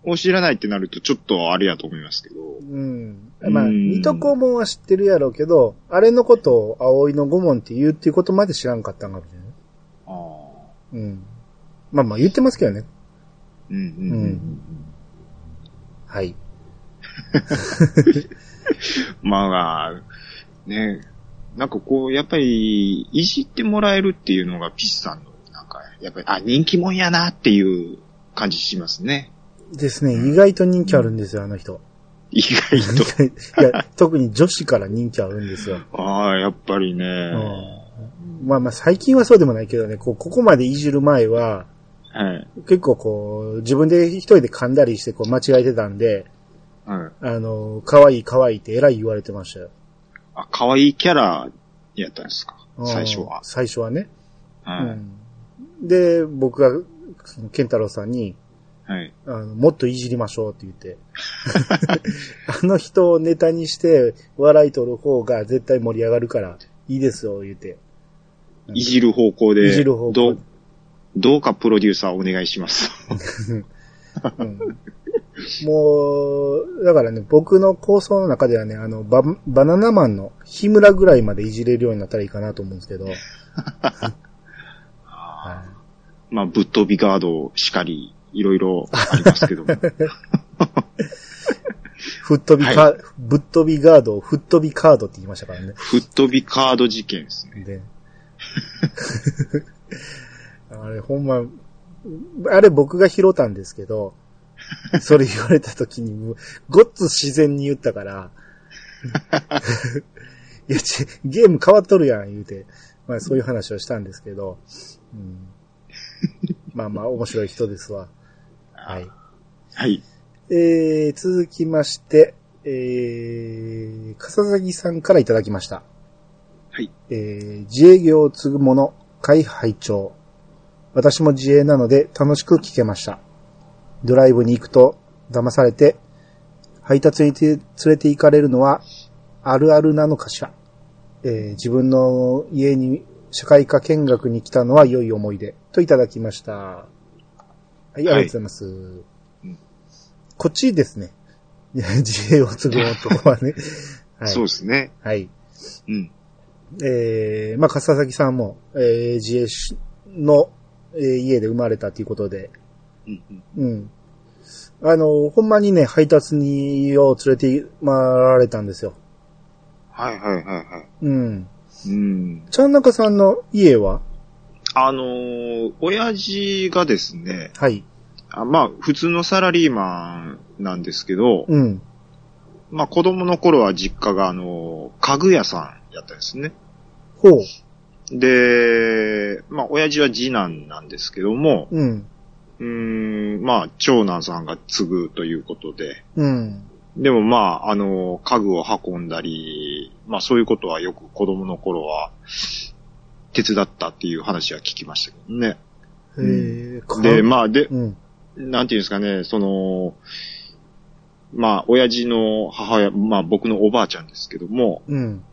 Speaker 2: を知らないってなるとちょっとあれやと思いますけど。
Speaker 1: うん。まあ、
Speaker 2: うん
Speaker 1: 水戸黄門は知ってるやろうけど、あれのことを葵の御門って言うっていうことまで知らんかったんかもしれない。
Speaker 2: ああ。
Speaker 1: うん。まあまあ言ってますけどね。
Speaker 2: うんうんうんうん。
Speaker 1: はい。[LAUGHS]
Speaker 2: まあ、ね、なんかこう、やっぱり、いじってもらえるっていうのがピシさんの、なんか、やっぱり、あ、人気者やなっていう感じしますね。
Speaker 1: ですね。意外と人気あるんですよ、あの人。
Speaker 2: 意外と。[LAUGHS]
Speaker 1: いや、特に女子から人気あるんですよ。[LAUGHS]
Speaker 2: ああ、やっぱりね。
Speaker 1: うんまあまあ最近はそうでもないけどね、こう、ここまでいじる前は、
Speaker 2: はい。
Speaker 1: 結構こう、自分で一人で噛んだりしてこう間違えてたんで、
Speaker 2: はい。
Speaker 1: あの、可愛い可愛いって偉い言われてましたよ。
Speaker 2: あ、可愛いキャラやったんですか？
Speaker 1: うん
Speaker 2: 最初は。
Speaker 1: 最初はね。
Speaker 2: はい。
Speaker 1: うんで、僕が、そのケンタロウさんに、
Speaker 2: はい。
Speaker 1: あの、もっといじりましょうって言って。[LAUGHS] あの人をネタにして笑い取る方が絶対盛り上がるからいいですよ、言って。
Speaker 2: いじる方向で、
Speaker 1: いじる方向
Speaker 2: どう、どうかプロデューサーお願いします。
Speaker 1: うんもう、だからね、僕の構想の中ではね、あの、ババナナマンの日村ぐらいまでいじれるようになったらいいかなと思うんですけど。は [LAUGHS]
Speaker 2: まあ、ぶっ飛びガードしかり、いろいろありますけども。
Speaker 1: い、[LAUGHS] 吹っ飛びカ、ぶっ飛びガードを吹っ飛びカードって言いましたからね。
Speaker 2: ふっ飛びカード事件ですね。
Speaker 1: で。[LAUGHS] あれ、ほんま、あれ僕が拾ったんですけど、それ言われた時にごっつ自然に言ったから、[LAUGHS] いや、ち、ゲーム変わっとるやん、言うて。まあそういう話をしたんですけど、うん、まあまあ面白い人ですわ。はい。
Speaker 2: はい。
Speaker 1: えー、続きまして、えー、笠崎さんからいただきました。
Speaker 2: はい。
Speaker 1: えー、自営業を継ぐ者、会拝聴私も自営なので楽しく聞けました。ドライブに行くと騙されて、配達に連れて行かれるのはあるあるなのかしら。えー自分の家に社会科見学に来たのは良い思い出といただきました。はい、ありがとうございます。
Speaker 2: うん
Speaker 1: こっちですね。いや自営を継ぐ男はね。[LAUGHS] はい。
Speaker 2: そうですね。
Speaker 1: はい。
Speaker 2: うん。
Speaker 1: えー、まあ、笠崎さんも、えー、自営しの、えー家で生まれたということで、
Speaker 2: うんうん
Speaker 1: うん。あの、ほんまにね、配達にを連れて回られたんですよ。
Speaker 2: はいはいはいはい。
Speaker 1: うん。
Speaker 2: うん。
Speaker 1: ちゃんなかさんの家は？
Speaker 2: あのー親父がですね、
Speaker 1: はい。
Speaker 2: あまあ、普通のサラリーマンなんですけど、
Speaker 1: うん。
Speaker 2: まあ、子供の頃は実家が、あのー家具屋さんやったんですね。
Speaker 1: ほう。
Speaker 2: で、まあ、親父は次男なんですけども、
Speaker 1: うん。
Speaker 2: うーん、まあ、長男さんが継ぐということで、
Speaker 1: うん。
Speaker 2: でもまあ、あの、家具を運んだり、まあそういうことはよく子供の頃は手伝ったっていう話は聞きましたけどね。
Speaker 1: へえ、か
Speaker 2: で、まあで、
Speaker 1: うん。
Speaker 2: なんていうんですかね、その、まあ親父の母親、まあ僕のおばあちゃんですけども、
Speaker 1: うん。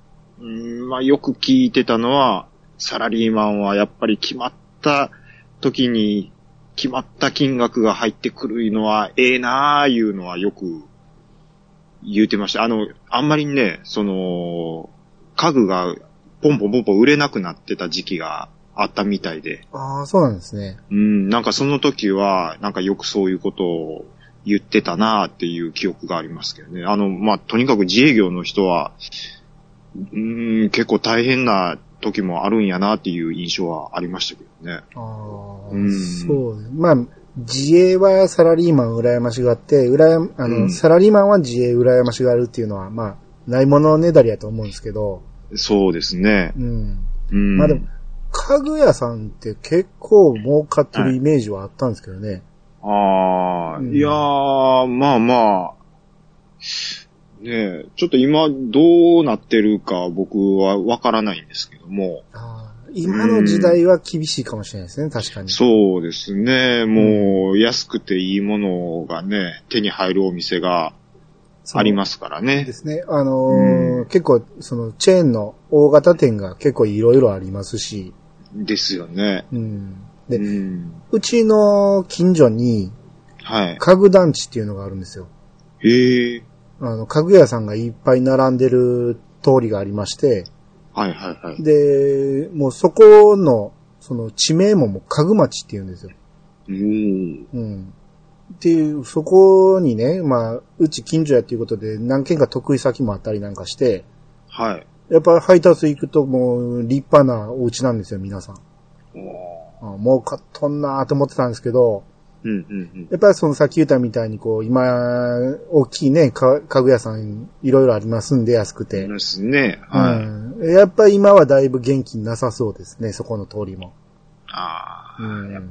Speaker 2: んまあよく聞いてたのは、サラリーマンはやっぱり決まった時に決まった金額が入ってくるのはええなあいうのはよく言うてました。あの、あんまりね、その、家具がポンポンポンポン売れなくなってた時期があったみたいで、
Speaker 1: ああ、そうなんですね。
Speaker 2: うん、なんかその時は、なんかよくそういうことを言ってたなあっていう記憶がありますけどね。あの、まあ、とにかく自営業の人は、うん、結構大変な時もあるんやなっていう印象はありましたけどね。
Speaker 1: ああ、
Speaker 2: うん
Speaker 1: そう。まあ、自営はサラリーマン羨ましがって、羨ま、あの、
Speaker 2: うん
Speaker 1: サラリーマンは自営羨ましがるっていうのは、まあ、ないものねだりやと思うんですけど、
Speaker 2: そうですね。
Speaker 1: うん。
Speaker 2: うん。
Speaker 1: まあでも、家具屋さんって結構儲かってるイメージはあったんですけどね。
Speaker 2: ああ、
Speaker 1: うん
Speaker 2: いやー、まあまあ、ねえ、ちょっと今どうなってるか僕はわからないんですけども、
Speaker 1: 今の時代は厳しいかもしれないですね、確かに。
Speaker 2: そうですね、もう安くていいものがね、手に入るお店がありますから
Speaker 1: で
Speaker 2: ね。
Speaker 1: すね。あのー
Speaker 2: うん
Speaker 1: 結構、その、チェーンの大型店が結構いろいろありますし、
Speaker 2: ですよね。
Speaker 1: うん。
Speaker 2: う
Speaker 1: で、
Speaker 2: ん。
Speaker 1: うちの近所に
Speaker 2: はい。
Speaker 1: 家具団地っていうのがあるんですよ。
Speaker 2: へえ。
Speaker 1: あの、家具屋さんがいっぱい並んでる通りがありまして、
Speaker 2: はいはいはい。
Speaker 1: で、もうそこの、その地名ももう家具町って言うんですよ。
Speaker 2: うん。
Speaker 1: うん。っていう、そこにね、まあ、うち近所やっていうことで何軒か得意先もあったりなんかして、
Speaker 2: はい。
Speaker 1: やっぱ配達行くともう立派なお家なんですよ、皆さん。
Speaker 2: お
Speaker 1: もう買っとんなーと思ってたんですけど、
Speaker 2: うんうん
Speaker 1: やっぱりそのさっき言ったみたいにこう、今、大きいね、か家具屋さんいろいろありますんで安く
Speaker 2: うん。
Speaker 1: て。
Speaker 2: ですね。はい。
Speaker 1: うん。やっぱり今はだいぶ元気なさそうですね、そこの通りも。
Speaker 2: ああ。
Speaker 1: うん。
Speaker 2: やっ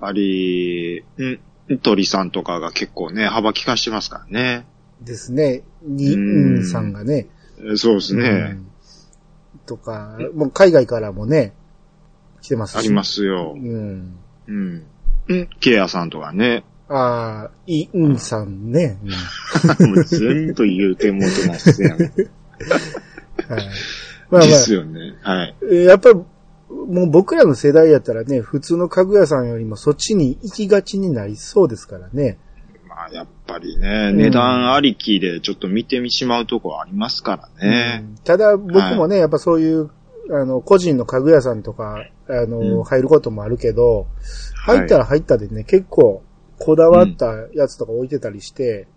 Speaker 2: ぱり、ん、鳥さんとかが結構ね、幅利かしてますからね。
Speaker 1: ですね。に、
Speaker 2: うん
Speaker 1: うんさんがね。
Speaker 2: えそうですね。
Speaker 1: うんとか、もう海外からもね、来てますし。
Speaker 2: ありますよ
Speaker 1: う。ん。
Speaker 2: うん。んケアさんとかね。
Speaker 1: ああ、い、うんさんね。[LAUGHS]
Speaker 2: もう全部言うてもうてますやん。
Speaker 1: う [LAUGHS] んはい。まあま
Speaker 2: ですよね。はい。
Speaker 1: あ、やっぱり、もう僕らの世代やったらね、普通の家具屋さんよりもそっちに行きがちになりそうですからね。
Speaker 2: まあ、やっぱりね、
Speaker 1: うん
Speaker 2: 値段ありきでちょっと見てみしまうとこありますからね。
Speaker 1: うんただ僕もね、やっぱそういう、あの、個人の家具屋さんとか、あの、
Speaker 2: うん
Speaker 1: 入ることもあるけど、
Speaker 2: はい
Speaker 1: 入ったら入ったでね、結構、こだわったやつとか置いてたりして、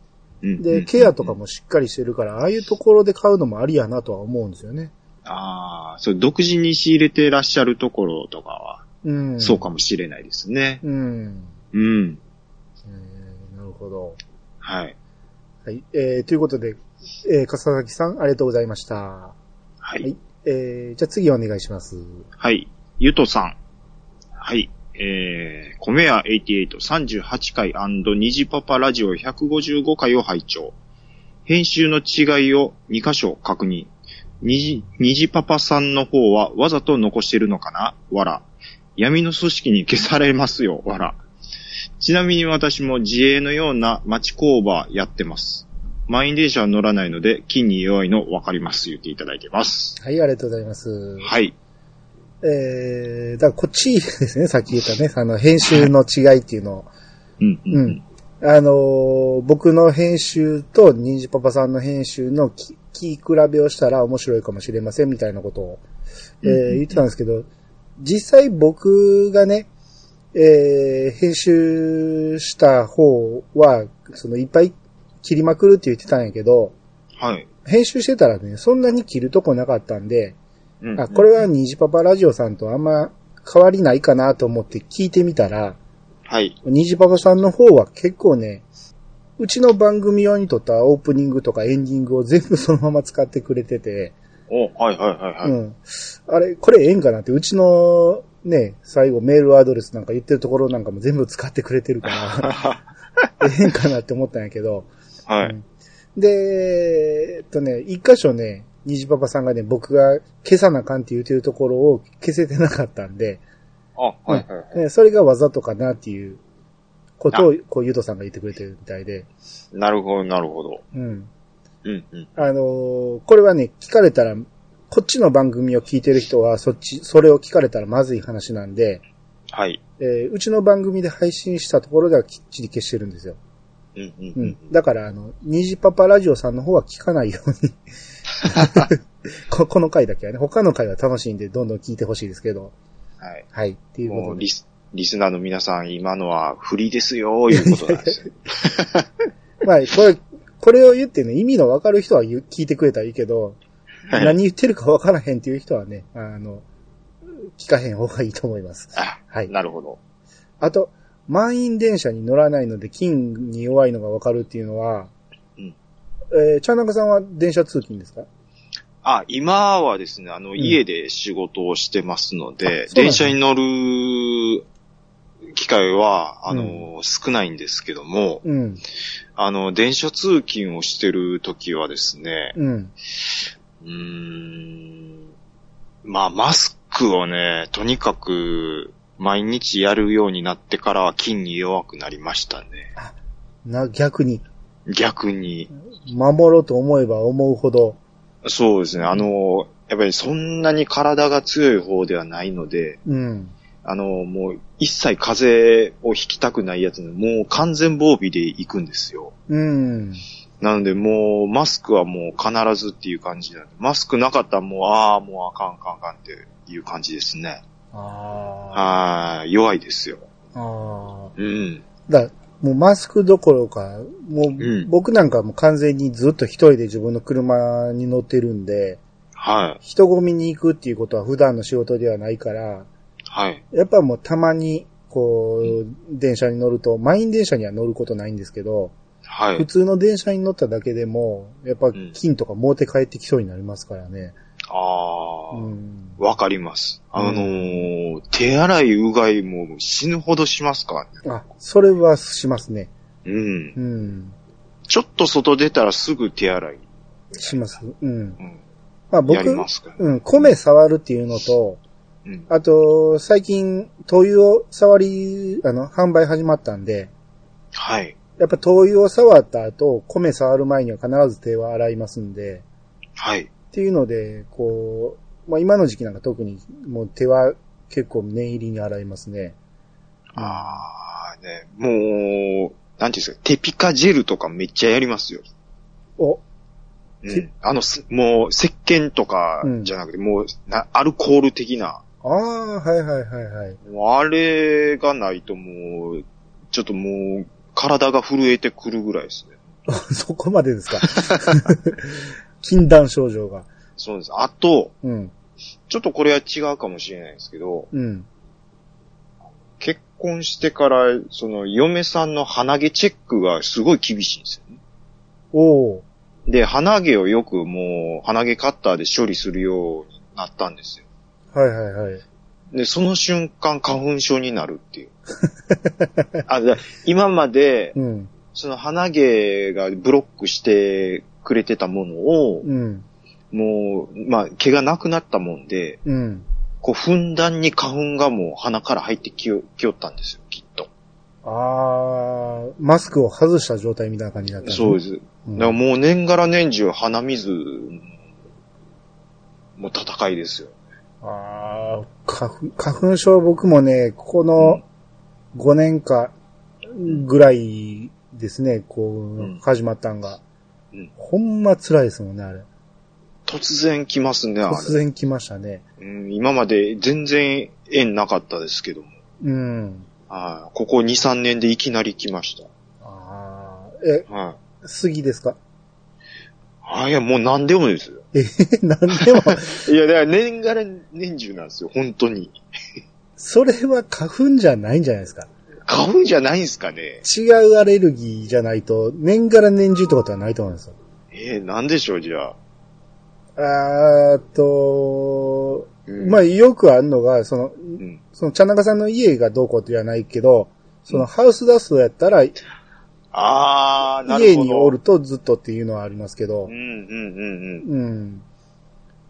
Speaker 2: うん
Speaker 1: で、ケアとか。もしっかりしてるから、ああいうところで買うのもありやなとは思うんですよね。
Speaker 2: ああ、そう、独自に仕入れてらっしゃるところとかは、
Speaker 1: うん。
Speaker 2: そうかもしれないですね。
Speaker 1: うん。
Speaker 2: うん。
Speaker 1: えーなるほど。
Speaker 2: はい。
Speaker 1: はい。えー、ということで、えー、笠崎さん、ありがとうございました。
Speaker 2: は
Speaker 1: はいい。えー、じゃあ次お願いします。
Speaker 2: はい。ゆとさん。はい。えー、米屋8838回虹パパラジオ155回を拝聴。編集の違いを2箇所確認。虹、虹パパさんの方はわざと残してるのかな？わら。闇の組織に消されますよ。わら。ちなみに私も自営のような町工場やってます。満員電車は乗らないので、金に弱いの分かります。言っていただいてます。
Speaker 1: はい、ありがとうございます。
Speaker 2: はい。
Speaker 1: えー、だからこっちですね、さっき言ったね、あの、編集の違いっていうのを。
Speaker 2: うん、うん、
Speaker 1: う。ん。あのー僕の編集とニンジパパさんの編集のき聞き比べをしたら面白いかもしれませんみたいなことを、えー言ってたんですけど、実際僕がね、えー編集した方は、そのいっぱい切りまくるって言ってたんやけど、
Speaker 2: はい。
Speaker 1: 編集してたらね、そんなに切るとこなかったんで、
Speaker 2: うん
Speaker 1: あ、これはニジパパラジオさんとあんま変わりないかなと思って聞いてみたら、
Speaker 2: はい。
Speaker 1: ニジパパさんの方は結構ね、うちの番組用に撮ったオープニングとかエンディングを全部そのまま使ってくれてて、
Speaker 2: お、はいはいはいはい。
Speaker 1: うん。あれ、これええんかなって、うちのね、最後メールアドレスなんか言ってるところなんかも全部使ってくれてるから、[LAUGHS] ええんかなって思ったんやけど、
Speaker 2: はい。
Speaker 1: うんで、えっとね、一箇所ね、虹パパさんがね、僕が消さなあかんって言ってるところを消せてなかったんで、
Speaker 2: あ、はいはいは
Speaker 1: それがわざとかなっていうことを、こう、ゆとさんが言ってくれてるみたいで、
Speaker 2: なるほど、なるほど。
Speaker 1: うん。
Speaker 2: うん、うん。
Speaker 1: あのーこれはね、聞かれたら、こっちの番組を聞いてる人は、そっち、それを聞かれたらまずい話なんで、
Speaker 2: はい。
Speaker 1: えーうちの番組で配信したところではきっちり消してるんですよ。
Speaker 2: うん、うん、
Speaker 1: う
Speaker 2: うんん。。
Speaker 1: だから、あの、虹パパラジオさんの方は聞かないように [LAUGHS] こ。この回だけはね、他の回は楽しいんでどんどん聞いてほしいですけど。
Speaker 2: はい。
Speaker 1: はい。っていうことで
Speaker 2: もうリ。ス、リスナーの皆さん、今のはフリーですよ、いうことなんですよ。[LAUGHS]
Speaker 1: まあ、これ、これを言ってね、意味のわかる人は聞いてくれたらいいけど、
Speaker 2: はい
Speaker 1: 何言ってるかわからへんっていう人はね、あの、聞かへん方がいいと思います。
Speaker 2: あ、
Speaker 1: はい。
Speaker 2: なるほど。
Speaker 1: あと、満員電車に乗らないので金に弱いのがわかるっていうのは、
Speaker 2: うん
Speaker 1: えー、チャンナカさんは電車通勤ですか？
Speaker 2: あ、今はですね、あの、
Speaker 1: ん
Speaker 2: 家で仕事をしてますので、
Speaker 1: うなんだ
Speaker 2: 電車に乗る機会は、あの、少ないんですけども、
Speaker 1: うん。
Speaker 2: あの、電車通勤をしてる時はですね、
Speaker 1: うん。
Speaker 2: うーん、まあ、マスクをね、とにかく、毎日やるようになってからは筋に弱くなりましたね。
Speaker 1: な、逆に、
Speaker 2: 逆に。
Speaker 1: 守ろうと思えば思うほど、
Speaker 2: そうですね。あの、やっぱりそんなに体が強い方ではないので、
Speaker 1: うん。
Speaker 2: あの、もう一切風邪をひきたくないやつね、もう完全防備で行くんですよ。
Speaker 1: うん。
Speaker 2: なのでもうマスクはもう必ずっていう感じなんで、マスクなかったらもう、ああ、もうあかんあかんあかんっていう感じですね。
Speaker 1: あ
Speaker 2: はい、弱いですよ。
Speaker 1: あ。ああ。
Speaker 2: うん。
Speaker 1: だもうマスクどころか、もう、
Speaker 2: うん
Speaker 1: 僕なんかもう完全にずっと一人で自分の車に乗ってるんで、
Speaker 2: はい、
Speaker 1: 人混みに行くっていうことは普段の仕事ではないから、
Speaker 2: はい。
Speaker 1: やっぱもうたまに、こう、電車に乗ると、満員電車には乗ることないんですけど、普
Speaker 2: はい。
Speaker 1: 通の電車に乗っただけでも、やっぱ
Speaker 2: ん
Speaker 1: 金とか持って帰ってきそうになりますからね。
Speaker 2: ああ、
Speaker 1: うん。
Speaker 2: わかります。あのー手洗いうがいも死ぬほどしますからね。
Speaker 1: あ、それはしますね。
Speaker 2: うん。
Speaker 1: うん。
Speaker 2: ちょっと外出たらすぐ手洗い。
Speaker 1: します。うん。
Speaker 2: うん。
Speaker 1: まあ僕。うん、米触るっていうのと、
Speaker 2: うん。
Speaker 1: あと、最近、灯油を触り、あの、販売始まったんで、
Speaker 2: はい。
Speaker 1: やっぱ灯油を触った後、米触る前には必ず手は洗いますんで、
Speaker 2: はい。
Speaker 1: っていうので、こう、まあ今の時期なんか特にもう手は結構念入りに洗いますね。
Speaker 2: あーね、もう、なんていうんですか、テピカジェルとかめっちゃやりますよ。
Speaker 1: お、
Speaker 2: う
Speaker 1: テ
Speaker 2: ん、あの、すもう、石鹸とかじゃなくて、もうな、アルコール的な。
Speaker 1: ああ、はいはいはいはい。
Speaker 2: もうあれがないともう、ちょっともう、体が震えてくるぐらいですね。[LAUGHS]
Speaker 1: そこまでですか。[LAUGHS] 禁断症状が。
Speaker 2: そうです。あと、
Speaker 1: うん、
Speaker 2: ちょっとこれは違うかもしれないですけど、
Speaker 1: うん。
Speaker 2: 結婚してから、その、嫁さんの鼻毛チェックがすごい厳しいんですよね。
Speaker 1: おー、
Speaker 2: で、鼻毛をよくもう、鼻毛カッターで処理するようになったんですよ。
Speaker 1: はいはいはい。
Speaker 2: で、その瞬間花粉症になるっていう。[LAUGHS] あだ今まで、
Speaker 1: うん、
Speaker 2: その鼻毛がブロックしてくれてたものを、
Speaker 1: うん、
Speaker 2: もう、まあ、毛がなくなったもんで、
Speaker 1: うん。
Speaker 2: こう、ふんだんに花粉がもう鼻から入ってきよきよったんですよ、きっと。
Speaker 1: あー、マスクを外した状態みたいな感じになった、。
Speaker 2: そうですす。
Speaker 1: うん
Speaker 2: だからもう年がら年中鼻水もう戦いですよ。
Speaker 1: あー花粉、花粉症僕もね、この5年かぐらいですね、こう、
Speaker 2: うん
Speaker 1: 始まったんが。
Speaker 2: うん
Speaker 1: ほんま辛いですもんね、あれ。
Speaker 2: 突然来ますね、あれ。
Speaker 1: 突然来ましたね。
Speaker 2: うん、今まで全然縁なかったですけども。
Speaker 1: うん。
Speaker 2: はいここ2、3年でいきなり来まし
Speaker 1: あーえ、
Speaker 2: た。はい。
Speaker 1: 杉ですか？
Speaker 2: あ、いや、もう何でもですよ。
Speaker 1: え、[LAUGHS] なんでも、[LAUGHS]
Speaker 2: いや、だから年がら年中なんですよ、本当に。
Speaker 1: それは花粉じゃないんじゃないですか。
Speaker 2: 花粉じゃないんすかね
Speaker 1: 違うアレルギーじゃないと、年がら年中ってことはないと思うんですよ。
Speaker 2: えー、なんでしょう、じゃあ。
Speaker 1: あーっと、
Speaker 2: うん
Speaker 1: まあ、よくあるのが、その、
Speaker 2: うん。
Speaker 1: その、茶中さんの家がどうこうではないけど、その、ハウスダストやったら、
Speaker 2: あー、なるほど。
Speaker 1: 家におるとずっとっていうのはありますけど
Speaker 2: うん、うんうんうん。
Speaker 1: うん。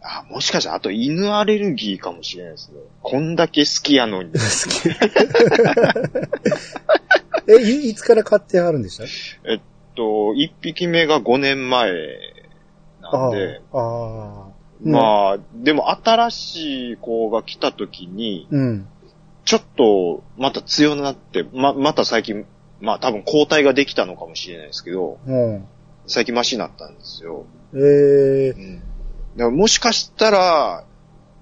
Speaker 2: あ、もしかしたら、あと犬アレルギーかもしれないですね。こんだけ好きやのに。
Speaker 1: 好き。[LAUGHS] え、いいつから買ってあるんでした？
Speaker 2: えっと、一匹目が5年前なんで、
Speaker 1: ああ。
Speaker 2: まあ、でも新しい子が来た時に、
Speaker 1: うん。
Speaker 2: ちょっとまた強くなって、ま、また最近、まあ多分抗体ができたのかもしれないですけど、
Speaker 1: うん。
Speaker 2: 最近マシになったんですよ。
Speaker 1: ええ
Speaker 2: うん。だからもしかしたら、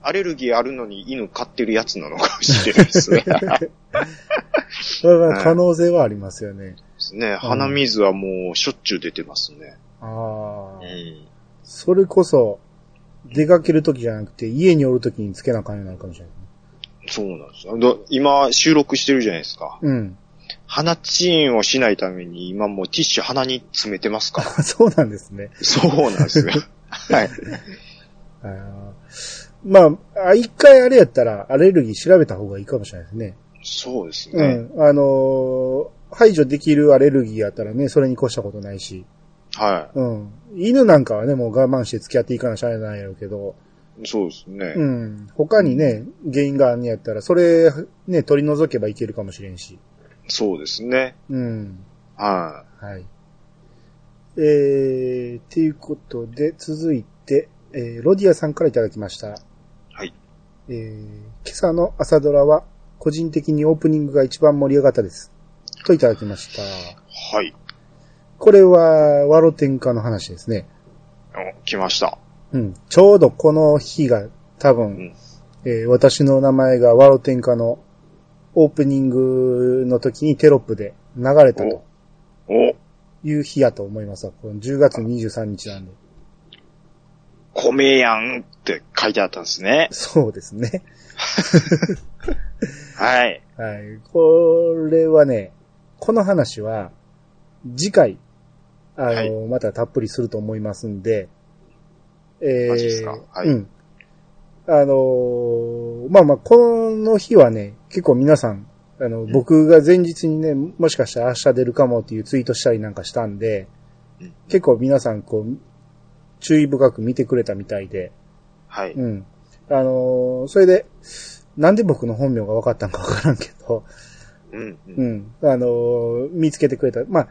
Speaker 2: アレルギーあるのに犬飼ってるやつなのかもしれないですね。
Speaker 1: ま [LAUGHS] あ可能性はありますよね。
Speaker 2: ですね。鼻水はもうしょっちゅう出てますね。
Speaker 1: ああ
Speaker 2: う。ん。
Speaker 1: それこそ、出かけるときじゃなくて、家におるときにつけなあかんようになるかもしれない。
Speaker 2: そうなんですよ。だ今収録してるじゃないですか。
Speaker 1: うん。
Speaker 2: 鼻チーンをしないために今もうティッシュ鼻に詰めてますから。[LAUGHS]
Speaker 1: そうなんですね。
Speaker 2: そうなんですよ。はい。[LAUGHS]
Speaker 1: あーまああ、一回あれやったら、アレルギー調べた方がいいかもしれないですね。
Speaker 2: そうですね。
Speaker 1: うん。あのー排除できるアレルギーやったらね、それに越したことないし。
Speaker 2: は
Speaker 1: うん。犬なんかはね、もう我慢して付き合っていかなしゃあないやろうけど、
Speaker 2: い。そうですね。
Speaker 1: うん。他にね、原因があんねやったら、それ、ね、取り除けばいけるかもしれんし。
Speaker 2: そうですね。
Speaker 1: うん。
Speaker 2: は
Speaker 1: はい。えー、っていうことで、続いて、えー、ロディアさんからいただきました。
Speaker 2: はい。
Speaker 1: えー、今朝の朝ドラは、個人的にオープニングが一番盛り上がったです。といただきました。
Speaker 2: い。はい。
Speaker 1: これは、ワロテンカの話ですね。
Speaker 2: お来ました。
Speaker 1: うん。ちょうどこの日が、多分、
Speaker 2: うん
Speaker 1: えー私の名前がワロテンカのオープニングの時にテロップで流れたと
Speaker 2: お、
Speaker 1: いう日やと思いますわ。この10月23日なんで。
Speaker 2: 米やんって書いてあったんですね。
Speaker 1: そうですね。
Speaker 2: はい。
Speaker 1: はい。これはね、この話は、次回、あの、
Speaker 2: はい
Speaker 1: またたっぷりすると思いますんで、え
Speaker 2: マジですか？はい
Speaker 1: うん。あのーまあまあ、この日はね、結構皆さん、あの、僕が前日にね、もしかしたら明日出るかもっていうツイートしたりなんかしたんで、
Speaker 2: うん
Speaker 1: 結構皆さん、こう、注意深く見てくれたみたいで、
Speaker 2: はい。
Speaker 1: うん。あのーそれで、なんで僕の本名が分かったんか分からんけど、
Speaker 2: うん。う。
Speaker 1: うんん。あのー見つけてくれた。まあ、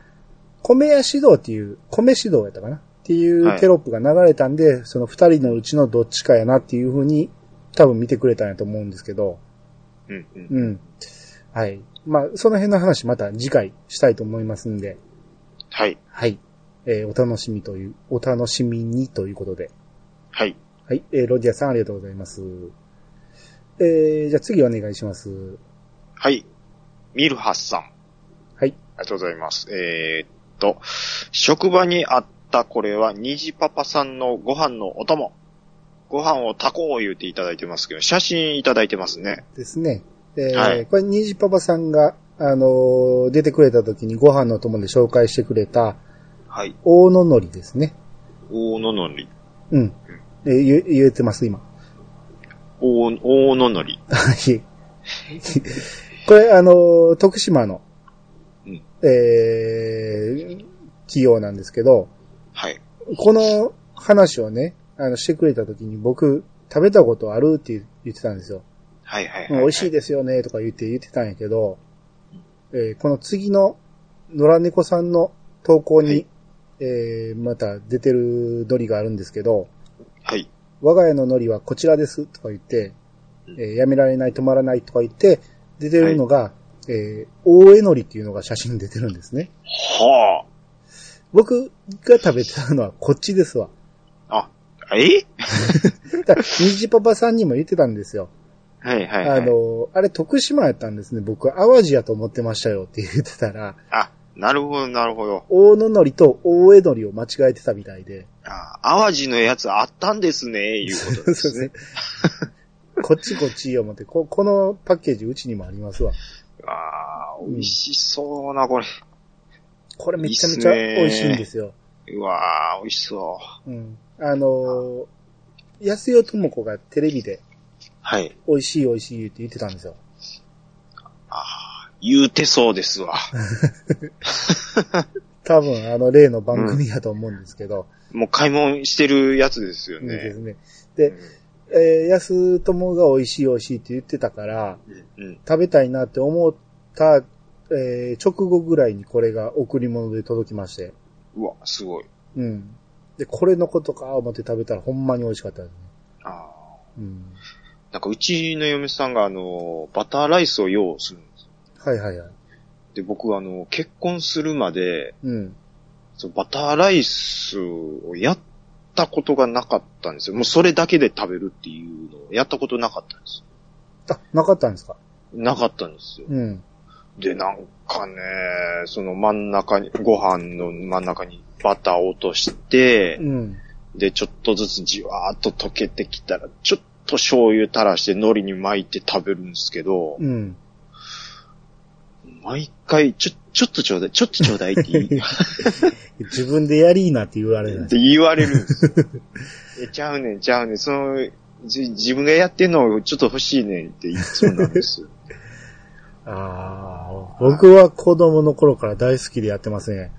Speaker 1: 米屋指導っていう、米指導やったかなってい
Speaker 2: はい
Speaker 1: うテロップが流れたんで、その二人のうちのどっちかやなっていうふうに多分見てくれたんやと思うんですけど、
Speaker 2: うん。うん。
Speaker 1: うん。はい。まあ、その辺の話また次回したいと思いますんで、
Speaker 2: はい。
Speaker 1: はい。えーお楽しみという、お楽しみにということで。
Speaker 2: はい。
Speaker 1: はい。えーロジャーさんありがとうございます。えーじゃあ次お願いします。
Speaker 2: はい。ミルハスさん。
Speaker 1: はい。
Speaker 2: ありがとうございます。えーっと、職場にあったこれは、虹パパさんのご飯のお供。ご飯を炊こう言うていただいてますけど、写真いただいてますね。
Speaker 1: ですね。えー
Speaker 2: はい
Speaker 1: これ、ニジパパさんが、あのー出てくれた時にご飯の友で紹介してくれた、
Speaker 2: はい。
Speaker 1: 大野海苔ですね。
Speaker 2: 大野のり。
Speaker 1: うん。えー言え言えてます、今。
Speaker 2: 大大野のり。
Speaker 1: は [LAUGHS] い。これ、あのー徳島の、
Speaker 2: うん
Speaker 1: えー企業なんですけど、
Speaker 2: はい。
Speaker 1: この話をね、あの、してくれた時に僕、食べたことあるって言ってたんですよ。
Speaker 2: はいはいはい、はい。
Speaker 1: 美味しいですよね、とか言って言ってたんやけど、えーこの次の野良猫さんの投稿に、
Speaker 2: はい
Speaker 1: えーまた出てる海苔があるんですけど、
Speaker 2: はい。
Speaker 1: 我が家の海苔はこちらですとか言って、えーやめられない、止まらないとか言って、出てるのが、えー大江海苔っていうのが写真に出てるんですね。
Speaker 2: は
Speaker 1: 僕が食べてたのはこっちですわ。
Speaker 2: あ。あ、え？[LAUGHS]
Speaker 1: だから、虹パパさんにも言ってたんですよ。
Speaker 2: はいはいはい。
Speaker 1: あの、あれ徳島やったんですね。僕、淡路やと思ってましたよって言ってたら、
Speaker 2: あ、なるほどなるほど。
Speaker 1: 大野海苔と大江海苔を間違えてたみたいで。
Speaker 2: あ、淡路のやつあったんですね、いうことですね。[LAUGHS]
Speaker 1: こっちこっち思って、ここのパッケージうちにもありますわ。
Speaker 2: ああ、美味しそうな、これ。
Speaker 1: これめちゃめちゃ美味しいんですよ。
Speaker 2: うわあ、美味しそう。
Speaker 1: うん。あのー、安代智子がテレビで
Speaker 2: はい。
Speaker 1: 美味しい美味しいって言ってたんですよ。
Speaker 2: ああ、言うてそうですわ。[LAUGHS]
Speaker 1: 多分あの例の番組やと思うんですけど、
Speaker 2: もう買い物してるやつですよ
Speaker 1: いいです
Speaker 2: ね。
Speaker 1: ね。で、えー、安友が美味しい美味しいって言ってたから、
Speaker 2: うん。うん。
Speaker 1: 食べたいなって思った、えー、直後ぐらいにこれが贈り物で届きまして。
Speaker 2: うわ、すごい。
Speaker 1: うん。で、これのことか思って食べたらほんまに美味しかったですね。
Speaker 2: ああ。
Speaker 1: うん。
Speaker 2: なんかうちの嫁さんがあの、バターライスを用するんです。
Speaker 1: はいはいはい。
Speaker 2: で、僕あの、結婚するまで、
Speaker 1: うん。
Speaker 2: そのバターライスをやったことがなかったんですよ。もうそれだけで食べるっていうのをやったことなかったんです。
Speaker 1: あ、なかったんですか？
Speaker 2: なかったんですよ。
Speaker 1: うん。
Speaker 2: で、なんかね、その真ん中に、ご飯の真ん中にバターを落として
Speaker 1: う、ん。
Speaker 2: で、ちょっとずつじわーっと溶けてきたら、ちょっと醤油垂らして海苔に巻いて食べるんですけど、
Speaker 1: うん。
Speaker 2: 毎回、ちょ、ちょっとちょうだい、ちょっとちょうだいって言い [LAUGHS]
Speaker 1: 自分でやりーなって言われない
Speaker 2: って。言われるんですよ。[LAUGHS] え、ちゃうねん、ちゃうねん、その、じ自分がやってんのをちょっと欲しいねんって言いそうなんですよ。[LAUGHS]
Speaker 1: ああ、僕は子供の頃から大好きでやってますね。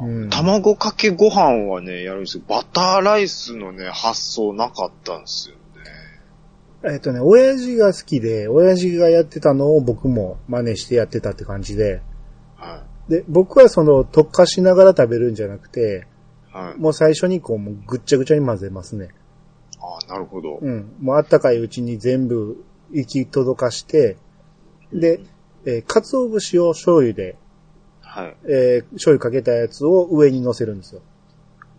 Speaker 1: うん
Speaker 2: 卵かけご飯はね、やるんですよ。バターライスのね、発想なかったんですよね。
Speaker 1: えっとね、親父が好きで、親父がやってたのを僕も真似してやってたって感じで、
Speaker 2: は
Speaker 1: で、僕はその、溶かしながら食べるんじゃなくて、
Speaker 2: い。はい。
Speaker 1: もう最初にこう、もうぐっちゃぐちゃに混ぜますね。
Speaker 2: ああ、なるほど。
Speaker 1: うん。もうあったかいうちに全部行き届かして、で、えー、鰹節を醤油で、
Speaker 2: はい。
Speaker 1: えー醤油かけたやつを上に乗せるんですよ。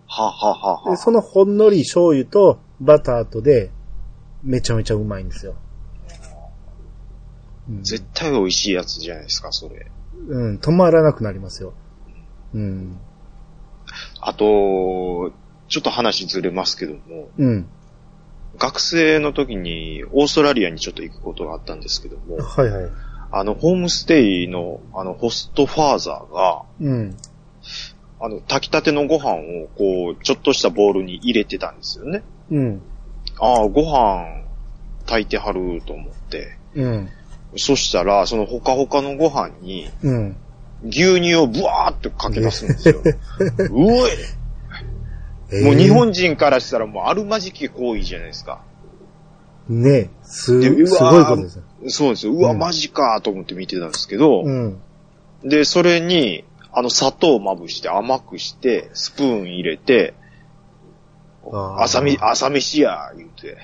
Speaker 2: はははは。
Speaker 1: で、そのほんのり醤油とバターとで、めちゃめちゃうまいんですよ。うん、
Speaker 2: 絶対美味しいやつじゃないですか、それ。
Speaker 1: うん、止まらなくなりますよ。うん。
Speaker 2: あと、ちょっと話ずれますけども、
Speaker 1: うん。
Speaker 2: 学生の時にオーストラリアにちょっと行くことがあったんですけども、
Speaker 1: はいはい。
Speaker 2: あの、ホームステイの、あの、ホストファーザーが、
Speaker 1: うん。
Speaker 2: あの、炊きたてのご飯を、こう、ちょっとしたボウルに入れてたんですよね。
Speaker 1: うん。
Speaker 2: ああ、ご飯炊いてはると思って。
Speaker 1: うん。
Speaker 2: そしたら、そのほかほかのご飯に、
Speaker 1: うん。
Speaker 2: 牛乳をブワーってかけ出すんですよ。[LAUGHS] うおい
Speaker 1: えー
Speaker 2: もう日本人からしたらもうあるまじき行為じゃないですか。
Speaker 1: ねす、すごいことですよ。
Speaker 2: そうですよ。うわ、
Speaker 1: うん
Speaker 2: マジかと思って見てたんですけど、
Speaker 1: うん。
Speaker 2: で、それに、あの、砂糖をまぶして甘くして、スプーン入れて、朝み、朝飯や、言うて、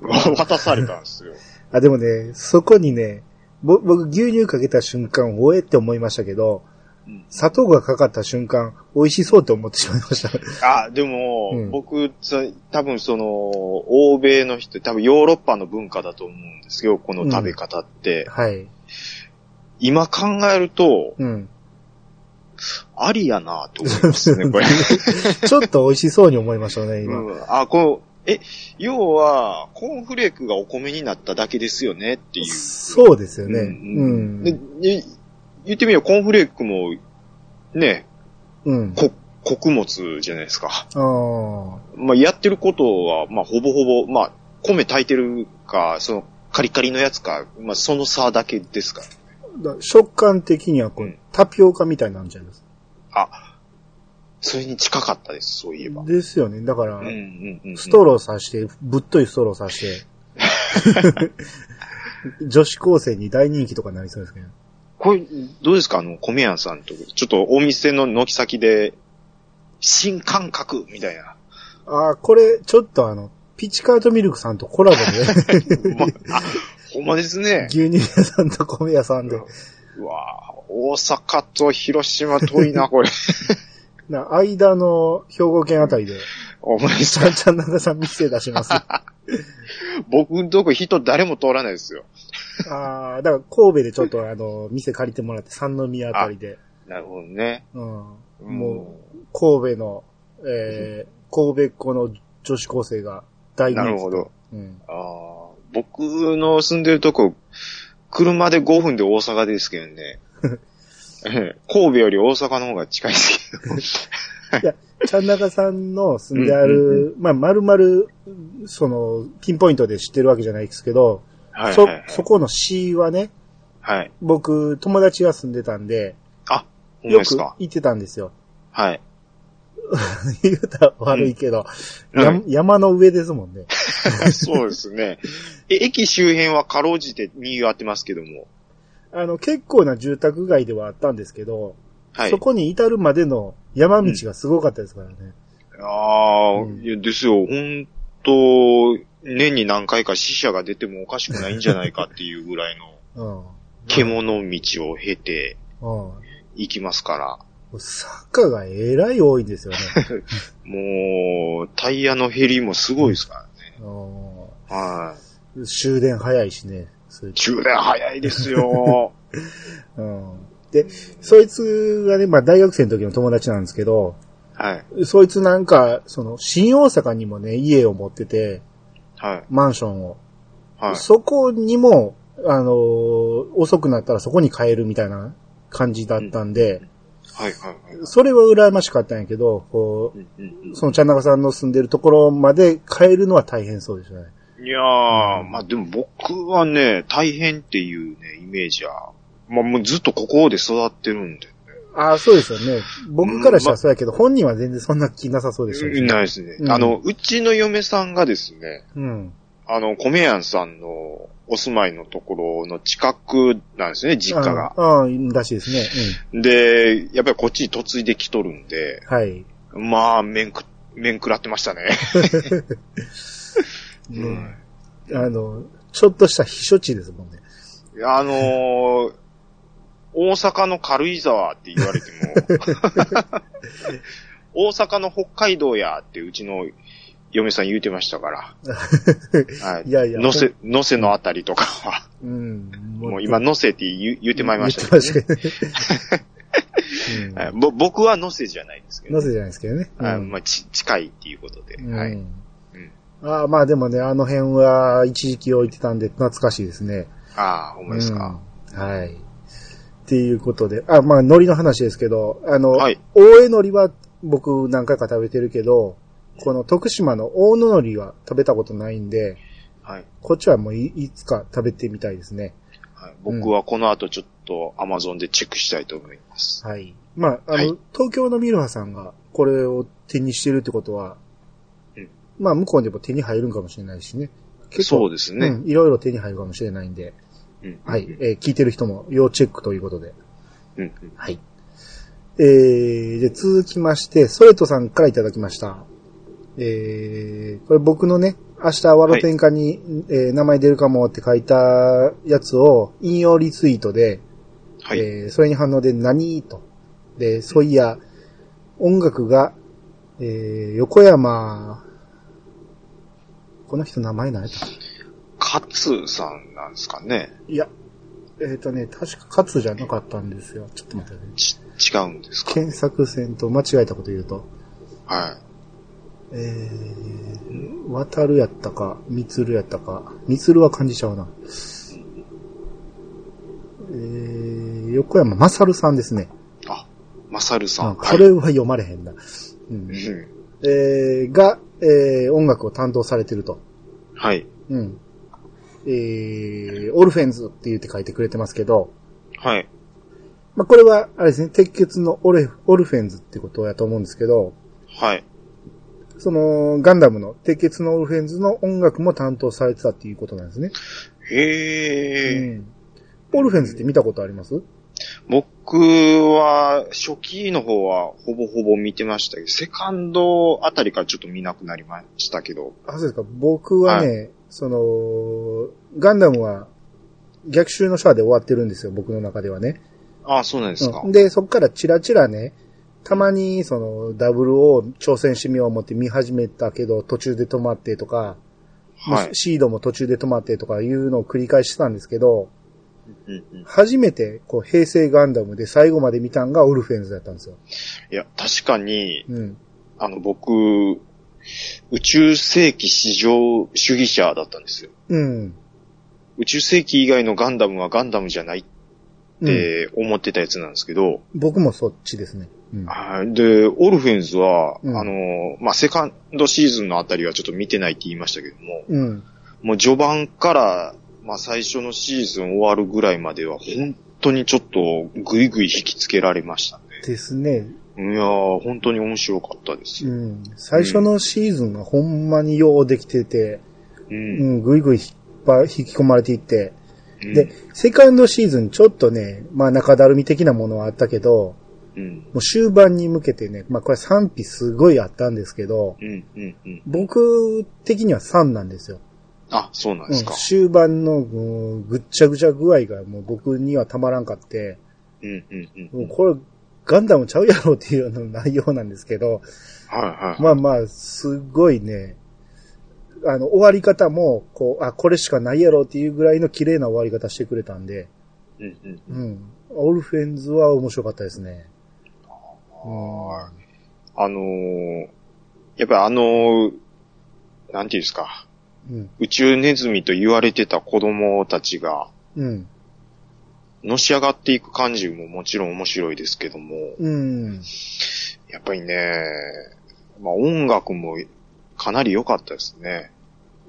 Speaker 2: [LAUGHS] 渡されたんですよ。
Speaker 1: あ、でもね、そこにね、ぼ僕牛乳かけた瞬間、おえって思いましたけど、
Speaker 2: うん
Speaker 1: 砂糖がかかった瞬間、美味しそうって思ってしまいました。
Speaker 2: あ、でも、
Speaker 1: うん
Speaker 2: 僕、さ多分その、欧米の人、多分ヨーロッパの文化だと思うんですよ、この食べ方って。
Speaker 1: はい。
Speaker 2: 今考えると、
Speaker 1: うん。
Speaker 2: ありやなと思いますね、これ。[LAUGHS]
Speaker 1: ちょっと美味しそうに思いましたね、今。
Speaker 2: うん、あ、こう、え、要は、コーンフレークがお米になっただけですよねっていう。
Speaker 1: そうですよね。う
Speaker 2: うん
Speaker 1: ん。
Speaker 2: でで言ってみよう、コーンフレークも、ね、
Speaker 1: うん。
Speaker 2: こ、穀物じゃないですか。
Speaker 1: ああ。
Speaker 2: まあ、やってることは、まあ、ほぼほぼ、まあ、米炊いてるか、その、カリカリのやつか、まあ、その差だけですか
Speaker 1: 食感的にはこう、
Speaker 2: うん
Speaker 1: タピオカみたいになるんじゃないです
Speaker 2: あ、それに近かったです、そういえば。
Speaker 1: か。ですよね。だから、
Speaker 2: うんうんうん。
Speaker 1: ストローさして、ぶっといストローさして、[LAUGHS] 女子高生に大人気とかになりそうですけど。
Speaker 2: これ、どうですか？あの、米屋さんと、ちょっとお店の軒先で、新感覚みたいな。
Speaker 1: ああ、これ、ちょっとあの、ピチカートミルクさんとコラボで、[LAUGHS]
Speaker 2: まあ、ほんまですね。
Speaker 1: 牛乳屋さんと米屋さんで、
Speaker 2: うわぁ大阪と広島遠いな、これ。[LAUGHS]
Speaker 1: な間の兵庫県あたりで、[LAUGHS]
Speaker 2: お前
Speaker 1: ち
Speaker 2: さ
Speaker 1: ゃんちゃん中さん店出します。あ
Speaker 2: 僕んとこ人誰も通らないですよ。
Speaker 1: あ、だから神戸でちょっとあの、店借りてもらって三宮あたりで、
Speaker 2: なるほどね。
Speaker 1: うん、
Speaker 2: うん
Speaker 1: もう、神戸の、えー、神戸っ子の女子高生が大人気。
Speaker 2: なるほど。
Speaker 1: うん。
Speaker 2: あー僕の住んでるとこ、車で5分で大阪ですけどね。[LAUGHS] ええ神戸より大阪の方が近いですけど。
Speaker 1: ちゃん中さんの住んである、まあ、まるまる、その、ピンポイントで知ってるわけじゃないですけど、そ
Speaker 2: はいはい、はい。、
Speaker 1: そこの市はね、
Speaker 2: はい。
Speaker 1: 僕、友達が住んでたんで、
Speaker 2: あ、
Speaker 1: よく。行ってたんですよ。
Speaker 2: はい。[LAUGHS]
Speaker 1: 言うたら悪いけど、
Speaker 2: うん
Speaker 1: や山の上ですもんね。[LAUGHS]
Speaker 2: そうですね。え、駅周辺はかろうじて賑わってますけども。
Speaker 1: あの、結構な住宅街ではあったんですけど、
Speaker 2: はい
Speaker 1: そ。こに至るまでの山道がすごかったですからね。
Speaker 2: ああ、
Speaker 1: うん
Speaker 2: いやですよ。本当年に何回か死者が出てもおかしくないんじゃないかっていうぐらいの [LAUGHS]
Speaker 1: うん。
Speaker 2: 獣道を経て
Speaker 1: うん。
Speaker 2: いきますから。
Speaker 1: 坂がえらい多いんですよね。[LAUGHS]
Speaker 2: もう、タイヤの減りもすごいですからね。
Speaker 1: う
Speaker 2: はい。
Speaker 1: ん終電早いしね。そういう
Speaker 2: 充電早いですよ。[LAUGHS]
Speaker 1: うん。で、そいつがね、まあ大学生の時の友達なんですけど、
Speaker 2: はい。
Speaker 1: そいつなんか、その、新大阪にもね、家を持ってて、
Speaker 2: はい。
Speaker 1: マンションを。
Speaker 2: はい。
Speaker 1: そこにも、あのー遅くなったらそこに帰るみたいな感じだったんで、
Speaker 2: はい。はい。
Speaker 1: それは羨ましかったんやけど、こ
Speaker 2: うんうん
Speaker 1: う、そのちゃん中さんの住んでるところまで帰るのは大変そうでしたね。
Speaker 2: いやー、まあでも僕はね、大変っていうね、イメージは、まあもうずっとここで育ってるんで。
Speaker 1: ああ、そうですよね。僕からしたらそうやけど、本人は全然そんな気なさそうでしたよね。
Speaker 2: ないですね。
Speaker 1: うん
Speaker 2: あの、うちの嫁さんがですね、
Speaker 1: うん。
Speaker 2: あの、米屋さんのお住まいのところの近くなんですね、実家が。
Speaker 1: ああ、らしいですね。
Speaker 2: で、やっぱりこっちに嫁いできとるんで、
Speaker 1: うん。はい。
Speaker 2: まあ、面く、面食らってましたね。[LAUGHS]
Speaker 1: ねあの、ちょっとした避暑地ですもんね。
Speaker 2: あのー大阪の軽井沢って言われても、[LAUGHS] 大阪の北海道やってうちの嫁さん言うてましたから。はい。[LAUGHS]
Speaker 1: いやいや
Speaker 2: のせ、のせのあたりとかは、
Speaker 1: うん。
Speaker 2: もう今のせって言う言うてまいりました
Speaker 1: 言
Speaker 2: けど、ね
Speaker 1: ってましたけどね。[LAUGHS]
Speaker 2: はいぼ僕はのせじゃないですけ
Speaker 1: うん。
Speaker 2: ど、
Speaker 1: なぜじゃないですけどね。
Speaker 2: はい
Speaker 1: うん
Speaker 2: まあち、近いっていうことで、
Speaker 1: うん
Speaker 2: はい。
Speaker 1: ああ、まあでもね、あの辺は一時期置いてたんで懐かしいですね。
Speaker 2: ああ、ほんまですか。
Speaker 1: うんはい。っていうことで、あ、まあ海苔の話ですけど、あの、
Speaker 2: はい
Speaker 1: 大江海苔は僕何回か食べてるけど、この徳島の大野海苔は食べたことないんで、
Speaker 2: はい。
Speaker 1: こっちはもういいつか食べてみたいですね。
Speaker 2: はい、僕はこの後ちょっとアマゾンでチェックしたいと思います。
Speaker 1: はい。まあ、あの、
Speaker 2: はい
Speaker 1: 東京のミルハさんがこれを手にしてるってことは、
Speaker 2: うん
Speaker 1: まあ向こうでも手に入るんかもしれないしね。結構、
Speaker 2: そうですね。
Speaker 1: うん、いろいろ手に入るかもしれないんで、
Speaker 2: うん
Speaker 1: はい、えー聞いてる人も要チェックということで。
Speaker 2: うんうん
Speaker 1: はい。えー、で、続きまして、ソレトさんからいただきました。えー、これ僕のね、明日ワロ天下に、えー名前出るかもって書いたやつを引用リツイートで、
Speaker 2: はい。
Speaker 1: えーそれに反応で何？と。で、そういや、音楽が、えー横山、この人名前何やった
Speaker 2: カツさんなんですかね。
Speaker 1: いや、えっ、とね、確か勝つじゃなかったんですよ。ちょっと待ってね。
Speaker 2: ち、違うんですか？
Speaker 1: 検索線と間違えたこと言うと。
Speaker 2: は
Speaker 1: えー、渡るやったか、みつるやったか。みつるは感じちゃうな。えー、横山まさるさんですね。
Speaker 2: い。あ、マサルさん。
Speaker 1: あこれは読まれへんな。うん
Speaker 2: はい。うん
Speaker 1: えー、が、えー、音楽を担当されてると。
Speaker 2: はい。
Speaker 1: うん。えー、オルフェンズって言って書いてくれてますけど、
Speaker 2: はい。
Speaker 1: まあ、これは、あれですね、鉄血のオレオルフェンズってことやと思うんですけど、
Speaker 2: はい。
Speaker 1: その、ガンダムの鉄血のオルフェンズの音楽も担当されてたっていうことなんですね。
Speaker 2: へえ、
Speaker 1: うん。オルフェンズって見たことあります？
Speaker 2: 僕は、初期の方はほぼほぼ見てましたけど、セカンドあたりからちょっと見なくなりましたけど。
Speaker 1: あ、そうですか。僕はね、その、ガンダムは逆襲のシャアで終わってるんですよ、僕の中ではね。
Speaker 2: ああ、そうなんですか。
Speaker 1: うんで、そっからチラチラね、たまにそのダブルを挑戦してみよう思って見始めたけど途中で止まってとか、
Speaker 2: はい。
Speaker 1: シードも途中で止まってとかいうのを繰り返してたんですけど、初めてこう平成ガンダムで最後まで見たんがオルフェンズだったんですよ。
Speaker 2: いや、確かに、
Speaker 1: うん。
Speaker 2: あの、僕、宇宙世紀史上主義者だったんですよ。
Speaker 1: うん。
Speaker 2: 宇宙世紀以外のガンダムはガンダムじゃないっ
Speaker 1: うん、
Speaker 2: て思ってたやつなんですけど、
Speaker 1: 僕もそっちですね。うん。
Speaker 2: はいで、オルフェンズは、
Speaker 1: うん
Speaker 2: あの、まあ、セカンドシーズンのあたりはちょっと見てないって言いましたけども、
Speaker 1: うん。
Speaker 2: もう序盤から、まあ、最初のシーズン終わるぐらいまでは、本当にちょっとぐいぐい引きつけられましたね。
Speaker 1: ですね。
Speaker 2: いやー、本当に面白かったですよ。
Speaker 1: うん。最初のシーズンはほんまにようできてて、
Speaker 2: う。
Speaker 1: うんん、ぐいぐい引っ張引き込まれていって、
Speaker 2: うん
Speaker 1: で、セカンドシーズンちょっとね、まあ中だるみ的なものはあったけど、
Speaker 2: うん。
Speaker 1: もう終盤に向けてね、まあこれ賛否すごいあったんですけど、
Speaker 2: うん。うん。うん。
Speaker 1: 僕的には3なんですよ。
Speaker 2: あ、そうなんですか
Speaker 1: うん。終盤のぐっちゃぐちゃ具合がもう僕にはたまらんかって、
Speaker 2: うん。うん。うん。
Speaker 1: もうこれガンダムちゃうやろっていうような内容なんですけど、
Speaker 2: はいはい。
Speaker 1: まあまあ、すごいね、あの、終わり方も、こう、あ、これしかないやろっていうぐらいの綺麗な終わり方してくれたんで、
Speaker 2: うん。うん。
Speaker 1: うん。オルフェンズは面白かったですね。
Speaker 2: はあのー、やっぱりあのー、なんていうんですか、
Speaker 1: うん。
Speaker 2: 宇宙ネズミと言われてた子供たちが、
Speaker 1: うん。
Speaker 2: のし上がっていく感じももちろん面白いですけども、
Speaker 1: うん。
Speaker 2: やっぱりね、まあ音楽もかなり良かったですね。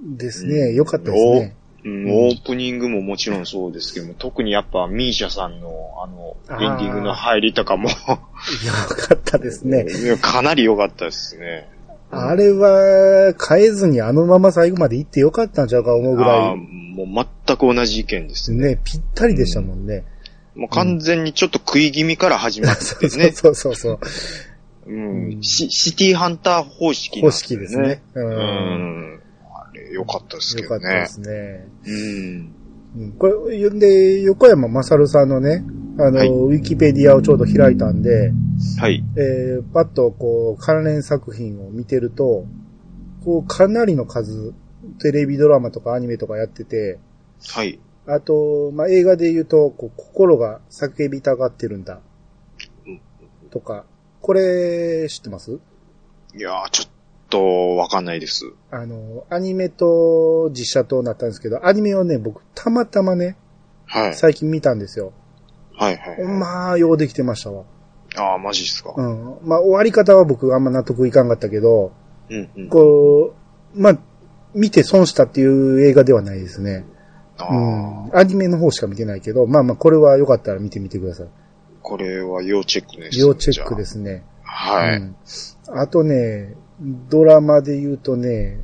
Speaker 1: ですね。
Speaker 2: うん
Speaker 1: よかったですね。
Speaker 2: うん、
Speaker 1: うん
Speaker 2: オープニングももちろんそうですけども、特にやっぱミーシャさんのあの、エンディングの入りとかも、
Speaker 1: よかったですね。[LAUGHS]
Speaker 2: かなり良かったですね。
Speaker 1: あれは、変えずにあのまま最後まで行ってよかったんちゃうか思うぐら
Speaker 2: あーもう全く同じ意見です
Speaker 1: い。
Speaker 2: ね。
Speaker 1: ね、ぴったりでしたもんね。
Speaker 2: もう完全にちょっと食い気味から始まって
Speaker 1: そう
Speaker 2: ね。
Speaker 1: そうそうそう。
Speaker 2: うん
Speaker 1: うん
Speaker 2: シシティハンター方式なん
Speaker 1: 方式ですね。う。
Speaker 2: うんん。あれ、良かったですけどね
Speaker 1: よかったで。すね。
Speaker 2: うん。
Speaker 1: うんこれ、で、横山まさるさんのね、あの、
Speaker 2: はい
Speaker 1: ウィキペディアをちょうど開いたんで、
Speaker 2: はい。
Speaker 1: えー、パッとこう、関連作品を見てると、こう、かなりの数、テレビドラマとかアニメとかやってて、
Speaker 2: はい。
Speaker 1: あと、まあ、映画で言うと、こう、心が叫びたがってるんだ
Speaker 2: うん。
Speaker 1: とか、これ、知ってます？
Speaker 2: いやー、ちょっと、わかんないです。
Speaker 1: あの、アニメと実写となったんですけど、アニメをね、僕、たまたまね、
Speaker 2: はい。
Speaker 1: 最近見たんですよ。
Speaker 2: はいはい。
Speaker 1: まあ、ようできてましたわ。
Speaker 2: ああ、マジっすか。
Speaker 1: うん。まあ、終わり方は僕あんま納得いかんかったけど、
Speaker 2: うんうん。
Speaker 1: こう、まあ、見て損したっていう映画ではないですね。
Speaker 2: あ
Speaker 1: う
Speaker 2: あ、
Speaker 1: ん。アニメの方しか見てないけど、まあまあ、これはよかったら見てみてください。
Speaker 2: これは要チェックです。。
Speaker 1: 要チェックですすね。
Speaker 2: はい。
Speaker 1: うん。あとね、ドラマで言うとね、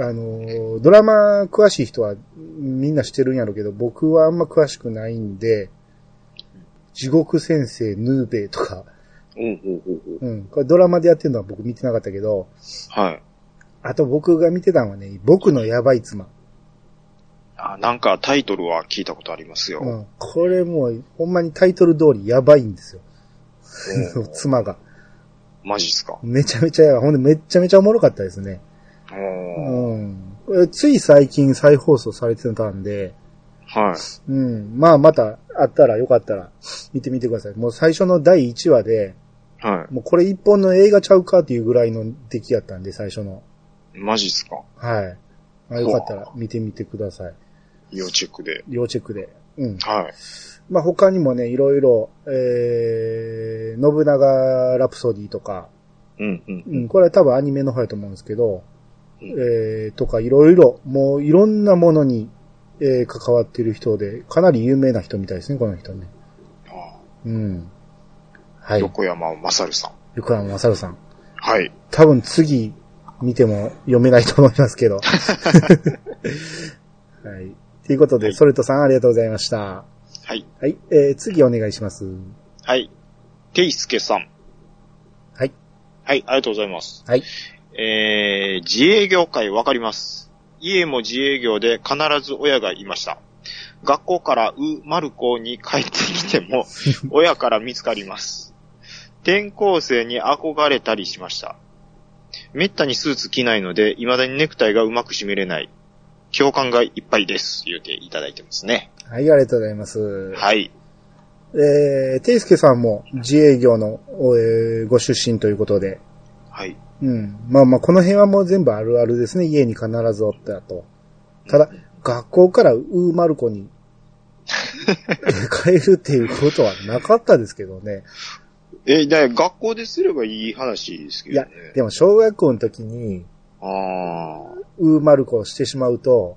Speaker 1: あの、ドラマ詳しい人はみんな知ってるんやろうけど、僕はあんま詳しくないんで、地獄先生ヌーベイとか、
Speaker 2: うん、うん、うん、
Speaker 1: これドラマでやってるのは僕見てなかったけど、
Speaker 2: はい。
Speaker 1: あと僕が見てたのはね、僕のやばい妻。
Speaker 2: あ、なんかタイトルは聞いたことありますよ。
Speaker 1: うん、これもう、ほんまにタイトル通りやばいんですよ。[LAUGHS] 妻が。
Speaker 2: マジっすか？
Speaker 1: めちゃめちゃやばい。ほんでめっちゃめちゃおもろかったですね。
Speaker 2: お
Speaker 1: う
Speaker 2: ー
Speaker 1: ん。これつい最近再放送されてたんで、
Speaker 2: はい。
Speaker 1: うん。まあまたあったらよかったら見てみてください。もう最初の第1話で、
Speaker 2: はい。
Speaker 1: もうこれ一本の映画ちゃうかっていうぐらいの出来やったんで、最初の。
Speaker 2: マジっすか？
Speaker 1: はい。まあよかったら見てみてください。
Speaker 2: 要チェックで。
Speaker 1: 要チェックで。うん。
Speaker 2: はい。
Speaker 1: まあ他にもね、いろいろ、えー、信長ラプソディとか、
Speaker 2: うん、うん。
Speaker 1: うん、これは多分アニメの方やと思うんですけど、
Speaker 2: うん
Speaker 1: えー、とかいろいろ、もういろんなものに、えー、関わってる人で、かなり有名な人みたいですね、この人ね。
Speaker 2: あ
Speaker 1: うん。は
Speaker 2: ー
Speaker 1: い。
Speaker 2: 横山勝さん。
Speaker 1: 横山正さん。
Speaker 2: はい。
Speaker 1: 多分次見ても読めないと思いますけど。[LAUGHS] はい。ということで、
Speaker 2: はい
Speaker 1: ソレトさんありがとうございました。
Speaker 2: はい。
Speaker 1: はい。えー、次お願いします。
Speaker 2: はい。ていすけさん。
Speaker 1: はい。
Speaker 2: はい、ありがとうございます。
Speaker 1: はい。
Speaker 2: えー、自営業界わかります。家も自営業で必ず親がいました。学校からう、まる子に帰ってきても、[LAUGHS] 親から見つかります。転校生に憧れたりしました。めったにスーツ着ないので、未だにネクタイがうまく締めれない。共感がいっぱいです。言うていただいてますね。
Speaker 1: はい、ありがとうございます。
Speaker 2: はい。
Speaker 1: えー、ていすけさんも自営業の、えーご出身ということで、
Speaker 2: はい。
Speaker 1: うん。まあまあ、この辺はもう全部あるあるですね。家に必ずおったと。ただ、学校からウーマルコに [LAUGHS] 帰るっていうことはなかったですけどね。
Speaker 2: え、だ学校ですればいい話ですけ
Speaker 1: いや
Speaker 2: どね。、
Speaker 1: でも小学校の時に
Speaker 2: ああ。
Speaker 1: ウーマルコをしてしまうと、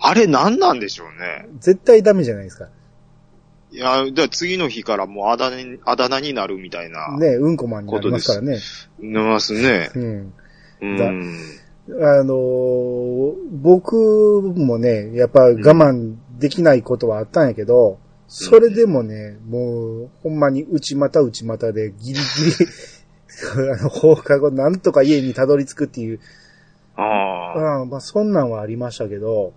Speaker 2: あれ何なんでしょうね。
Speaker 1: 絶対ダメじゃないですか。
Speaker 2: いや、だから次の日からもうあだ名に、あだ名になるみたいな。
Speaker 1: ね、うんこマンになりますからね。
Speaker 2: なりますね。
Speaker 1: うん。
Speaker 2: うん。
Speaker 1: あのー僕もね、やっぱ我慢できないことはあったんやけど、それでもね、もう、ほんまに内股内股でギリギリ、[LAUGHS] あの、放課後なんとか家にたどり着くっていう、
Speaker 2: ああ。
Speaker 1: うん、まあそんなんはありましたけど、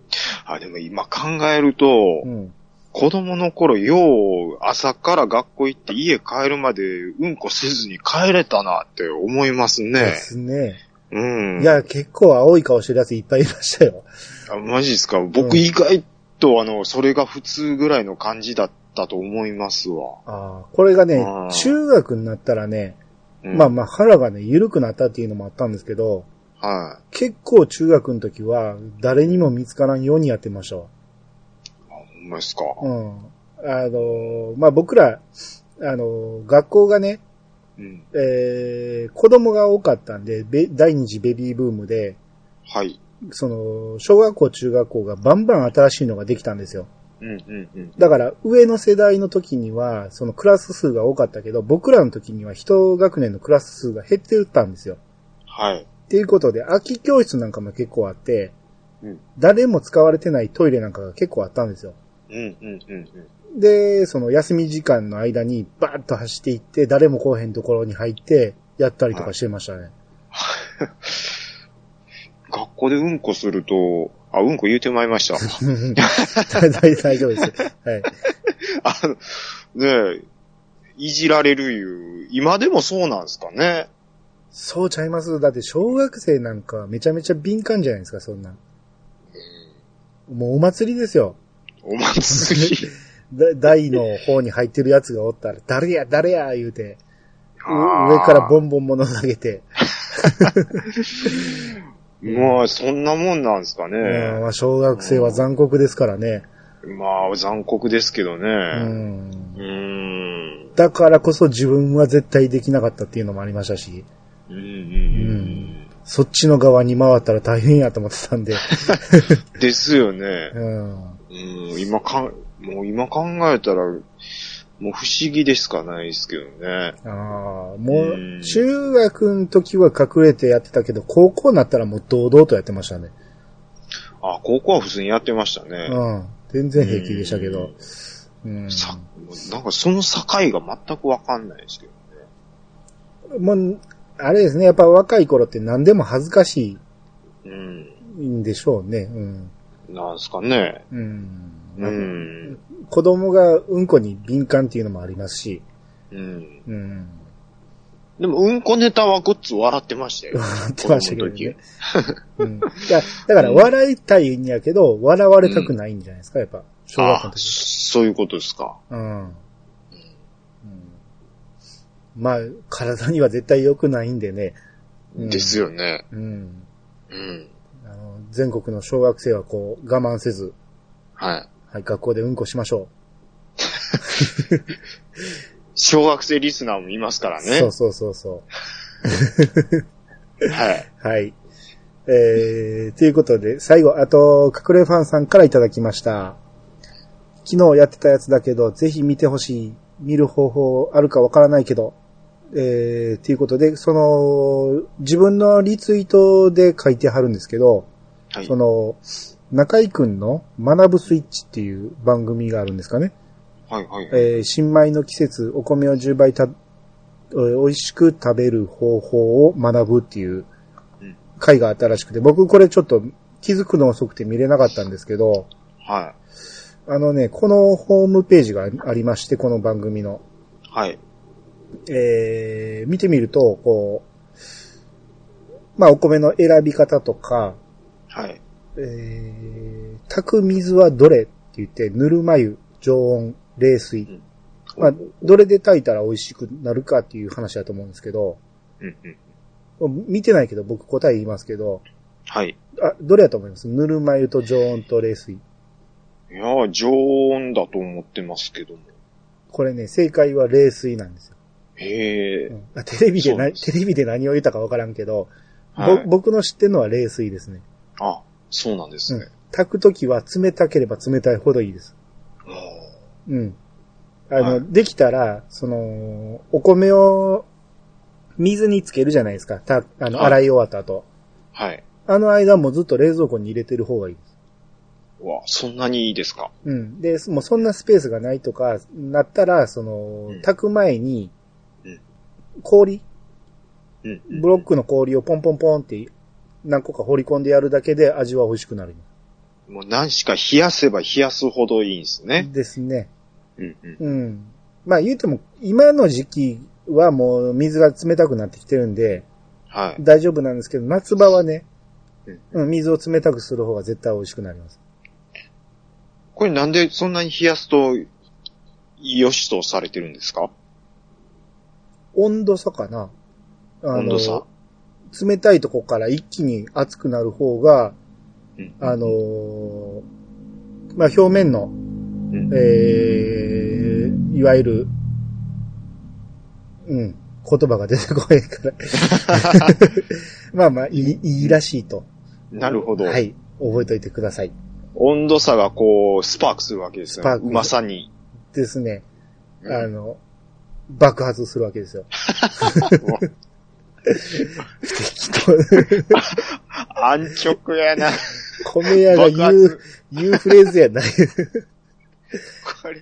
Speaker 2: あ、でも今考えると、
Speaker 1: うん。
Speaker 2: 子供の頃、よう朝から学校行って家帰るまでうんこせずに帰れたなって思います
Speaker 1: で
Speaker 2: ね。
Speaker 1: すね。
Speaker 2: うん。
Speaker 1: いや、結構青い顔してるやついっぱいいましたよ。
Speaker 2: あ、マジですか？
Speaker 1: うん
Speaker 2: 僕意外とあの、それが普通ぐらいの感じだったと思いますわ。
Speaker 1: ああ、これがね
Speaker 2: あー、
Speaker 1: 中学になったらね、
Speaker 2: うん
Speaker 1: まあまあ腹がね、緩くなったっていうのもあったんですけど、
Speaker 2: は
Speaker 1: 結構中学の時は誰にも見つからんようにやってましたわ。
Speaker 2: か？
Speaker 1: うん。あの、まあ、僕ら、あの、学校がね、
Speaker 2: うん。
Speaker 1: えー、子供が多かったんで、べ第二次ベビーブームで、
Speaker 2: はい。
Speaker 1: その、小学校、中学校がバンバン新しいのができたんですよ。
Speaker 2: うん、うん、うん。
Speaker 1: だから、上の世代の時には、そのクラス数が多かったけど、僕らの時には一学年のクラス数が減ってたんですよ。
Speaker 2: はい。
Speaker 1: っていうことで、空き教室なんかも結構あって、
Speaker 2: うん
Speaker 1: 誰も使われてないトイレなんかが結構あったんですよ。
Speaker 2: うん、うん、うん、うん。
Speaker 1: で、その休み時間の間にバーッと走っていって、誰も来おへんところに入って、やったりとかしてましたね。[LAUGHS]
Speaker 2: 学校でうんこすると、あ、うんこ言うてまいりました。
Speaker 1: 大丈夫です。はい。[LAUGHS]
Speaker 2: あの、ねえ、いじられるいう、今でもそうなんですかね。
Speaker 1: そうちゃいます。だって小学生なんかめちゃめちゃ敏感じゃないですか、そんな。もうお祭りですよ。
Speaker 2: お祭り。[LAUGHS]
Speaker 1: だ台の方に入ってるやつがおったら、誰や、誰や、言うて、上からボンボン物投げて、[LAUGHS]
Speaker 2: まあ、そんなもんなんですか
Speaker 1: うん
Speaker 2: ね。
Speaker 1: まあ小学生は残酷ですからね。
Speaker 2: まあ、残酷ですけど
Speaker 1: う
Speaker 2: ね。
Speaker 1: ん
Speaker 2: う。ーん。
Speaker 1: だからこそ自分は絶対できなかったっていうのもありましたし、
Speaker 2: うんうんうん
Speaker 1: そっちの側に回ったら大変やと思ってたんで、[LAUGHS]
Speaker 2: ですよね。
Speaker 1: うん。
Speaker 2: うん、今かん、もう今考えたら、もう不思議でしかないですけどね。
Speaker 1: ああ、も
Speaker 2: う
Speaker 1: う、中学の時は隠れてやってたけど、高校になったらもう堂々とやってましたね。
Speaker 2: あ、高校は普通にやってましたね。
Speaker 1: うん。全然平気でしたけど。うん。
Speaker 2: さ、なんかその境が全くわかんないですけどね。
Speaker 1: もう、あれですね、やっぱ若い頃って何でも恥ずかし
Speaker 2: うん。
Speaker 1: いんでしょうね。うん。
Speaker 2: なんすかね。
Speaker 1: うん。
Speaker 2: うん。
Speaker 1: 子供がうんこに敏感っていうのもありますし。
Speaker 2: うん。
Speaker 1: うん。
Speaker 2: でも、うんこネタはごっつ笑ってましたよ。
Speaker 1: 笑ってましたけどね。うん。だから笑いたいんやけど、笑われたくないんじゃないですか、やっぱ。小学校
Speaker 2: あ
Speaker 1: の時。
Speaker 2: そういうことですか。
Speaker 1: うん。うんまあ、体には絶対良くないんでね。うん
Speaker 2: ですよね。
Speaker 1: うん。
Speaker 2: うん。
Speaker 1: 全国の小学生はこう、我慢せず、
Speaker 2: はい。
Speaker 1: はい、学校でうんこしましょ
Speaker 2: 小学生リスナーもいますから
Speaker 1: う。
Speaker 2: ね。
Speaker 1: そうそうそうそ [LAUGHS]
Speaker 2: はい。
Speaker 1: う。はい。えー、ということで、最後、あと、隠れファンさんからいただきました。昨日やってたやつだけど、ぜひ見てほしい。見る方法あるかわからないけど、えー、ということで、その、自分のリツイートで書いてはるんですけど、
Speaker 2: はい
Speaker 1: そ。の、中井くんの学ぶスイッチっていう番組があるんですかね。
Speaker 2: はいはい。
Speaker 1: えー新米の季節、お米を10倍た、えー美味しく食べる方法を学ぶっていう
Speaker 2: うん
Speaker 1: 回があったらしくて、僕これちょっと気づくの遅くて見れなかったんですけど、
Speaker 2: は
Speaker 1: あのね、このホームページがありまして、この番組の。
Speaker 2: い。はい。
Speaker 1: えー見てみると、こう、まあお米の選び方とか、
Speaker 2: はい。
Speaker 1: えー炊く水はどれって言って、ぬるま湯、常温、冷水。まあ、どれで炊いたら美味しくなるかっていう話だと思うんですけど、
Speaker 2: うんうん。
Speaker 1: 見てないけど僕答え言いますけど、
Speaker 2: はい。
Speaker 1: あ、どれだと思います？ぬるま湯と常温と冷水。
Speaker 2: いやー、常温だと思ってますけども。
Speaker 1: これね、正解は冷水なんですよ。
Speaker 2: へえ
Speaker 1: う。んあテレビでな、テレビで何を言ったかわからんけど、
Speaker 2: はい
Speaker 1: ぼ僕の知ってるのは冷水ですね。
Speaker 2: あ、そうなんですね。
Speaker 1: 炊くときは冷たければ冷たいほどいいです。
Speaker 2: あ
Speaker 1: うん。あの、
Speaker 2: はい
Speaker 1: できたら、その、お米を水につけるじゃないですか。た、あの、
Speaker 2: はい
Speaker 1: 洗い終わった後。
Speaker 2: ーはい。
Speaker 1: あの間もずっと冷蔵庫に入れてる方がいいです。
Speaker 2: うわ、そんなにいいですか？
Speaker 1: うん。で、もうそんなスペースがないとか、なったら、その
Speaker 2: うん、
Speaker 1: 炊く前に
Speaker 2: うん、
Speaker 1: 氷、
Speaker 2: うん。
Speaker 1: ブロックの氷をポンポンポンって何個か放り込んでやるだけで味は美味しくなる。
Speaker 2: もう何しか冷やせば冷やすほどいいんですね。
Speaker 1: ですね。
Speaker 2: うんうん。
Speaker 1: うん。まあ言うても、今の時期はもう水が冷たくなってきてるんで、
Speaker 2: はい。
Speaker 1: 大丈夫なんですけど、夏場はね、
Speaker 2: うん
Speaker 1: うん、水を冷たくする方が絶対美味しくなります。
Speaker 2: これなんでそんなに冷やすと、良しとされてるんですか？
Speaker 1: 温度差かなあの
Speaker 2: 温度差。
Speaker 1: 冷たいとこから一気に熱くなる方が、
Speaker 2: うん。
Speaker 1: あのーまあ、表面の、
Speaker 2: うん
Speaker 1: えー、いわゆる、うん、言葉が出てこないから。[LAUGHS] まあまあ、いい、いいらしいと。
Speaker 2: なるほど。
Speaker 1: はい。覚えておいてください。
Speaker 2: 温度差がこう、スパークするわけですよね。
Speaker 1: スパーク
Speaker 2: うまさに。
Speaker 1: ですね。
Speaker 2: うん
Speaker 1: あの、爆発するわけですよ。[LAUGHS] [LAUGHS]
Speaker 2: 安直やな。
Speaker 1: 米屋が言う
Speaker 2: 爆、
Speaker 1: 言うフレーズやない。
Speaker 2: これ、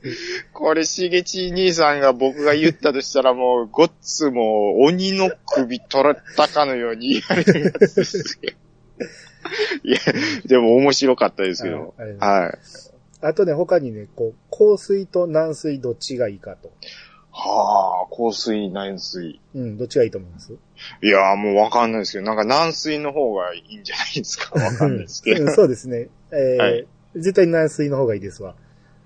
Speaker 2: これ、しげち兄さんが僕が言ったとしたらもう、ごっつもう、鬼の首取られたかのように言われるやつですよ。いや、でも面白かったですけど。はい。
Speaker 1: あとね、他にね、こう、硬水と軟水どっちがいいかと。
Speaker 2: はあ、香水、軟水。
Speaker 1: うん、どっちがいいと思います？
Speaker 2: いやーもうわかんないですけど、なんか軟水の方がいいんじゃないですか？[LAUGHS] わかんないですけど。
Speaker 1: うんそうですね。えー
Speaker 2: はい
Speaker 1: 絶対軟水の方がいいですわ。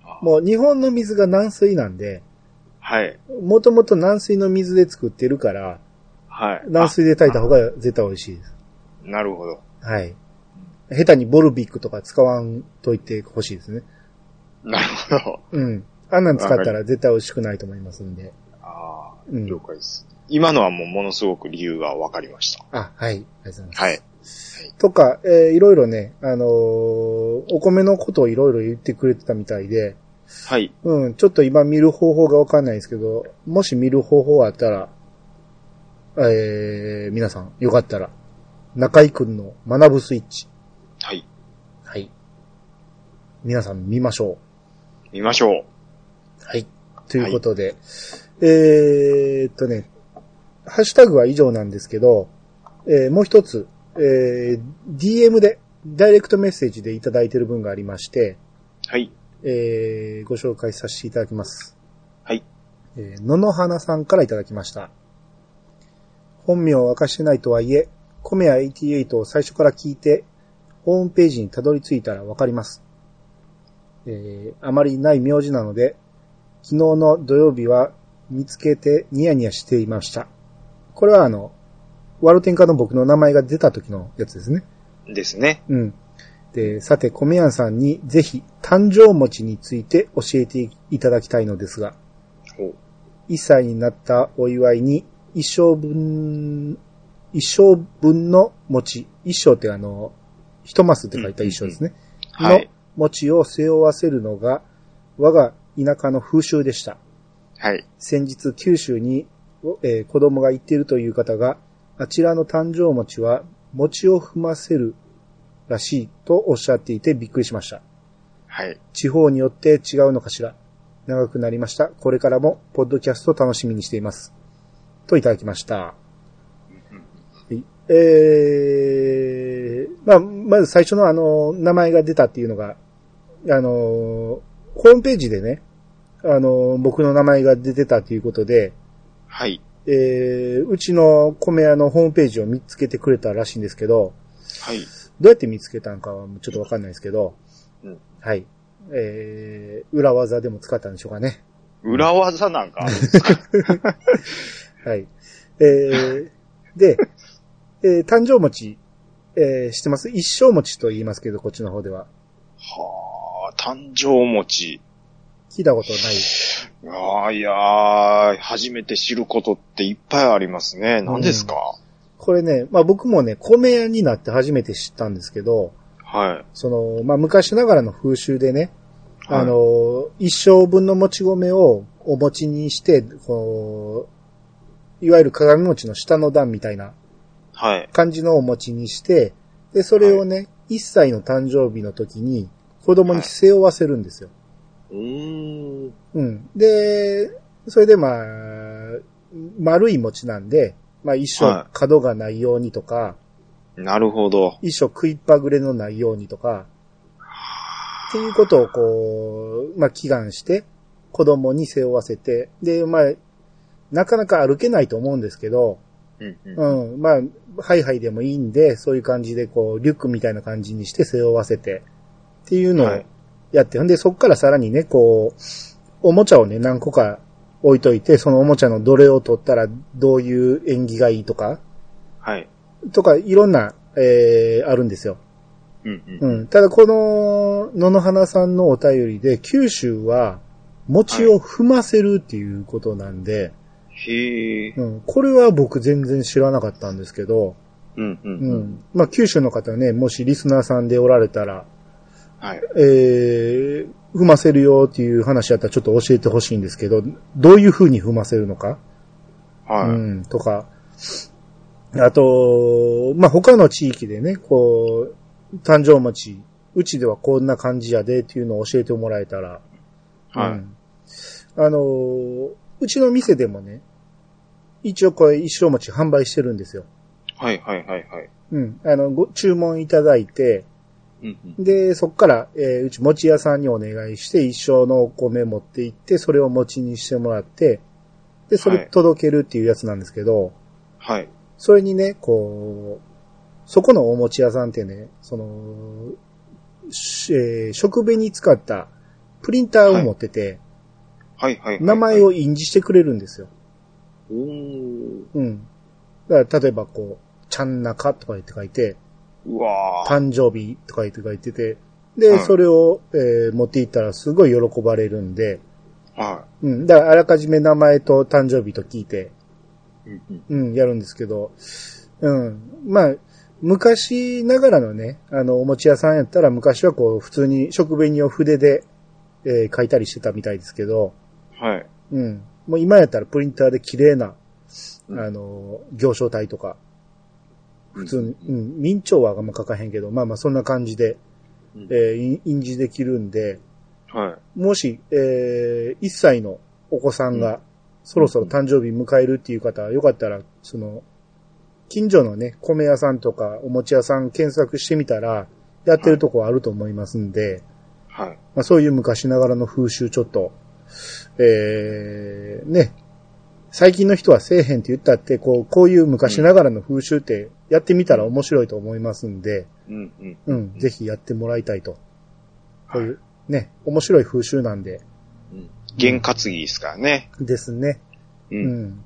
Speaker 2: あ
Speaker 1: もう日本の水が軟水なんで、
Speaker 2: はい。
Speaker 1: もともと軟水の水で作ってるから、
Speaker 2: はい。
Speaker 1: 軟水で炊いた方が絶対美味しいです。
Speaker 2: あなるほど。
Speaker 1: はい。下手にボルビックとか使わんといてほしいですね。
Speaker 2: なるほど。
Speaker 1: うん。あんなん使ったら絶対美味しくないと思いますんで。
Speaker 2: ああ、
Speaker 1: うん
Speaker 2: 了解です。今のはもうものすごく理由がわかりました。
Speaker 1: あ、はい。ありがとうございます。
Speaker 2: はい。
Speaker 1: とか、えーいろいろね、あのーお米のことをいろいろ言ってくれてたみたいで、
Speaker 2: はい。
Speaker 1: うん、ちょっと今見る方法がわかんないですけど、もし見る方法あったら、えー、皆さん、よかったら、中井くんの学ぶスイッチ。
Speaker 2: はい。
Speaker 1: はい。皆さん見ましょ
Speaker 2: 見ましょう。
Speaker 1: う。はい。ということで、えーっとね、ハッシュタグは以上なんですけど、えーもう一つ、えー DM で、ダイレクトメッセージでいただいている分がありまして、
Speaker 2: はい。
Speaker 1: えーご紹介させていただきます。
Speaker 2: はい。
Speaker 1: えー野々花さんからいただきました。本名を明かしてないとはいえ、コメア88を最初から聞いて、ホームページにたどり着いたらわかります。えーあまりない名字なので、昨日の土曜日は見つけてニヤニヤしていました。これはあの、ワルテンカの僕の名前が出た時のやつですね。
Speaker 2: ですね。
Speaker 1: うん。で、さて、米屋さんにぜひ誕生餅について教えていただきたいのですが、
Speaker 2: ほう。
Speaker 1: 1歳になったお祝いに一生分、一生分の餅、一生ってあの、一マスって書いた一生ですね。
Speaker 2: はい。
Speaker 1: の餅を背負わせるのが我が田舎の風習でした。
Speaker 2: はい。
Speaker 1: 先日九州に、えー子供が行っているという方が、あちらの誕生餅は餅を踏ませるらしいとおっしゃっていてびっくりしました。
Speaker 2: はい。
Speaker 1: 地方によって違うのかしら。長くなりました。これからもポッドキャスト楽しみにしています。といただきました。はいえー、まあ、まず最初のあの、名前が出たっていうのが、あの、ホームページでね、あの、僕の名前が出てたということで、
Speaker 2: はい。
Speaker 1: えー、うちの米屋のホームページを見つけてくれたらしいんですけど、
Speaker 2: はい。
Speaker 1: どうやって見つけたのかはちょっとわかんないですけど、
Speaker 2: うん
Speaker 1: はい。えー、裏技でも使ったんでしょうかね。
Speaker 2: 裏技なんか。[LAUGHS]
Speaker 1: はい。えー、で、えー、誕生餅、えー、知ってます？一生餅と言いますけど、こっちの方では。
Speaker 2: はあ、誕生餅。
Speaker 1: 聞いたことない。
Speaker 2: ああ、いやー、初めて知ることっていっぱいありますね。何ですか、
Speaker 1: これね、まあ僕もね、米屋になって初めて知ったんですけど、
Speaker 2: はい。
Speaker 1: その、まあ昔ながらの風習でね、
Speaker 2: はい
Speaker 1: あの、一生分のもち米をお餅にして、こう、いわゆる鏡餅の下の段みたいな
Speaker 2: はい。
Speaker 1: 感じのお餅にして、で、それをね、1歳の誕生日の時に子供に背負わせるんですよ。
Speaker 2: うーん。
Speaker 1: うん。で、それでまあ、丸い餅なんで、まあ一生
Speaker 2: は
Speaker 1: 角がないようにとか、
Speaker 2: なるほど。
Speaker 1: 一生食いっぱぐれのないようにとか、っていうことをこう、まあ祈願して、子供に背負わせて、で、まあ、なかなか歩けないと思うんですけど、
Speaker 2: うんうん。
Speaker 1: うん、まあ、ハイハイでもいいんで、そういう感じでこう、リュックみたいな感じにして背負わせて、っていうのを
Speaker 2: はい
Speaker 1: やって、ほんで、そっからさらにね、こう、おもちゃをね、何個か置いといて、そのおもちゃのどれを取ったらどういう縁起がいいとか、
Speaker 2: はい。
Speaker 1: とか、いろんな、えー、あるんですよ。
Speaker 2: うんうん。
Speaker 1: うん。ただ、この、野々花さんのお便りで、九州は、餅を踏ませるっていうことなんで、
Speaker 2: へえ。
Speaker 1: うん。これは僕全然知らなかったんですけど、
Speaker 2: うんうん
Speaker 1: う
Speaker 2: うん。
Speaker 1: ん。まあ、九州の方ね、もしリスナーさんでおられたら、
Speaker 2: はい。
Speaker 1: えー、踏ませるよっていう話やったらちょっと教えてほしいんですけど、どういう風に踏ませるのか、
Speaker 2: はい。
Speaker 1: うん、とか、あと、まあ、他の地域でね、こう、誕生餅、うちではこんな感じやでっていうのを教えてもらえたら、
Speaker 2: はい。
Speaker 1: うんあのーうちの店でもね、一応これ一生餅販売してるんですよ。
Speaker 2: はいはいはいはい。
Speaker 1: うん。あの、ご注文いただいて、
Speaker 2: うんうん。
Speaker 1: で、そっから、えーうち餅屋さんにお願いして、一生のお米持って行って、それを餅にしてもらって、で、それ
Speaker 2: はい
Speaker 1: 届けるっていうやつなんですけど、
Speaker 2: はい。
Speaker 1: それにね、こう、そこのお餅屋さんってね、その、しえー食紅に使ったプリンターを持ってて、
Speaker 2: はいはいはい。
Speaker 1: 名前を印字してくれるんですよ。
Speaker 2: おー。
Speaker 1: うん。だから、例えばこう、ちゃんなかとか言って書いて、
Speaker 2: うわー。
Speaker 1: 誕生日とか言って書いてて、で、
Speaker 2: はい
Speaker 1: それを、えー持っていったらすごい喜ばれるんで、
Speaker 2: は
Speaker 1: うん。だから、あらかじめ名前と誕生日と聞いて、
Speaker 2: い。うんうん。
Speaker 1: うん、やるんですけど、うん。まあ、昔ながらのね、あの、お餅屋さんやったら昔はこう、普通に食紅を筆でえー書いたりしてたみたいですけど、
Speaker 2: はい。
Speaker 1: うん。もう今やったらプリンターで綺麗な、
Speaker 2: うん
Speaker 1: あの、行商体とか、普通に、
Speaker 2: う
Speaker 1: うん、明朝はあんま書かへんけど、まあまあそんな感じで、
Speaker 2: うん。
Speaker 1: えー印印字できるんで、
Speaker 2: はい。
Speaker 1: もし、えー1歳のお子さん
Speaker 2: う
Speaker 1: が、そろそろ誕生日迎えるっていう方は、よかったら、その、近所のね、米屋さんとかお餅屋さん検索してみたら、やってるとこあると思いますんで、
Speaker 2: はい。
Speaker 1: まあ、そういう昔ながらの風習ちょっと、えー、ね、最近の人はせえへんって言ったって、こう、こういう昔ながらの風習ってやってみたら面白いと思いますんで、
Speaker 2: うん、うん。
Speaker 1: うん、ぜひやってもらいたいと。こういう
Speaker 2: はい、
Speaker 1: ね、面白い風習なんで、
Speaker 2: うん。験担ぎですからね。
Speaker 1: ですね。
Speaker 2: う。
Speaker 1: うんん。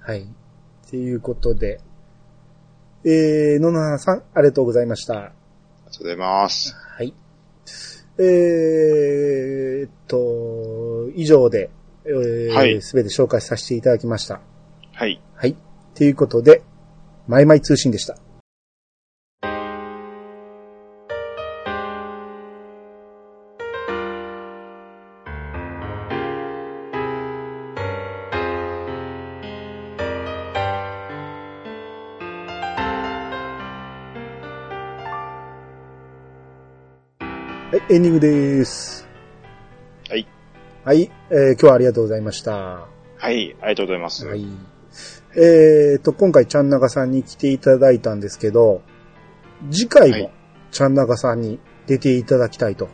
Speaker 1: はい。っていうことで、えー、野々さん、ありがとうございました。
Speaker 2: ありがとうございます。
Speaker 1: はい。えーっと、以上で、えー
Speaker 2: はい
Speaker 1: すべて紹介させていただきました。
Speaker 2: はい。
Speaker 1: はい。ということで、マイマイ通信でした。はい、エンディングです。
Speaker 2: はい。
Speaker 1: はい、えー今日はありがとうございました。
Speaker 2: はい。ありがとうございます。
Speaker 1: はい。えーと、今回ちゃんなかさんに来ていただいたんですけど、次回も
Speaker 2: はい
Speaker 1: ちゃんなかさんに出ていただきたいと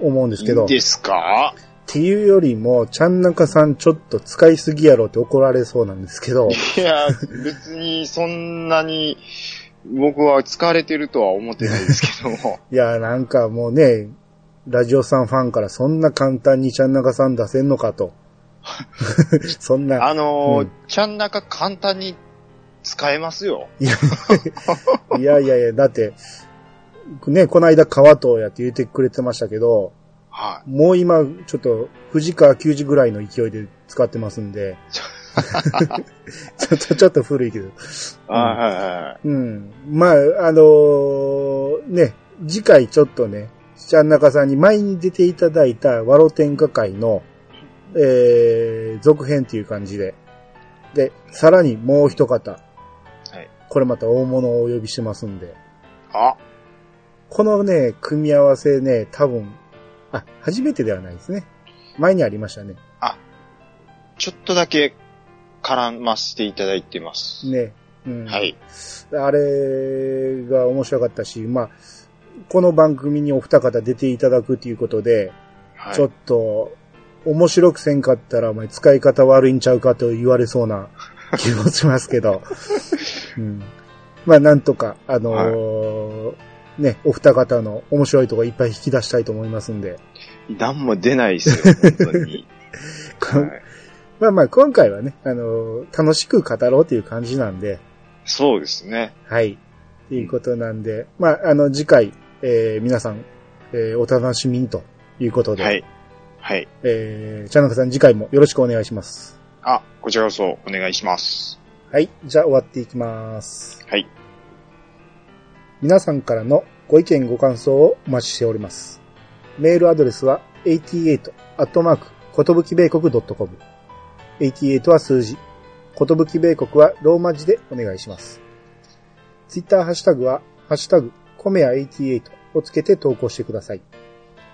Speaker 1: 思うんですけど、っ
Speaker 2: いいですか？
Speaker 1: ていうよりも、ちゃんなかさんちょっと使いすぎやろって怒られそうなんですけど、
Speaker 2: いや、別にそんなに僕は疲れてるとは思ってないですけども。[LAUGHS]
Speaker 1: いや、なんかもうね、ラジオさんファンからそんな簡単にちゃんなかさん出せんのかと。[LAUGHS] そんな、
Speaker 2: あのー
Speaker 1: うん
Speaker 2: ちゃんなか簡単に使えますよ。
Speaker 1: いやいやいや、だって、ね、この間川とやって言ってくれてましたけど、
Speaker 2: は
Speaker 1: もう今、ちょっと、藤川球児ぐらいの勢いで使ってますんで、[LAUGHS] ちょっと、ちょっと古いけど。
Speaker 2: い。はいはいは
Speaker 1: うん。まあ、あのーね、次回ちょっとね、ちゃんなかさんに前に出ていただいたワロ天下会の、えー、続編っていう感じで。で、さらにもう一方。
Speaker 2: はい。
Speaker 1: これまた大物をお呼びしてますんで。
Speaker 2: あ、
Speaker 1: このね、組み合わせね、多分、あ、初めてではないですね。前にありましたね。
Speaker 2: ちょっとだけ絡ませていただいてます。
Speaker 1: ね。うん。
Speaker 2: はい。
Speaker 1: あれが面白かったし、まあ、この番組にお二方出ていただくということで、
Speaker 2: はい。
Speaker 1: ちょっと、面白くせんかったら、お前使い方悪いんちゃうかと言われそうな [LAUGHS] 気もしますけど、うん。まあ、なんとか、あのーね、お二方の面白いところいっぱい引き出したいと思いますんで、
Speaker 2: 何も出ないですよ、本当に。[LAUGHS]
Speaker 1: こ
Speaker 2: はい
Speaker 1: まあまあ、今回はね、あのー楽しく語ろうという感じなんで、
Speaker 2: そうですね。
Speaker 1: はい。ということなんで、まあ、あの、次回、えー皆さん、えーお楽しみにということで、
Speaker 2: はい。はい。
Speaker 1: えー、チャンナカさん次回もよろしくお願いします。
Speaker 2: あ、こちらこそお願いします。
Speaker 1: はい。じゃあ終わっていきます。
Speaker 2: はい。
Speaker 1: 皆さんからのご意見ご感想をお待ちしております。メールアドレスは88アットマーク、ことぶき米国 .com。88は数字。ことぶき米国はローマ字でお願いします。ツイッターハッシュタグは、ハッシュタグ、コメヤ88をつけて投稿してください。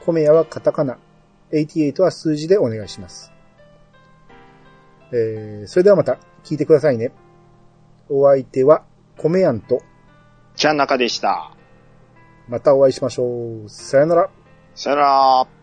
Speaker 1: コメヤはカタカナ、88は数字でお願いします。えー、それではまた聞いてくださいね。お相手は、コメヤンと、
Speaker 2: ちゃんなかでした。
Speaker 1: またお会いしましょう。さよなら。
Speaker 2: さよなら。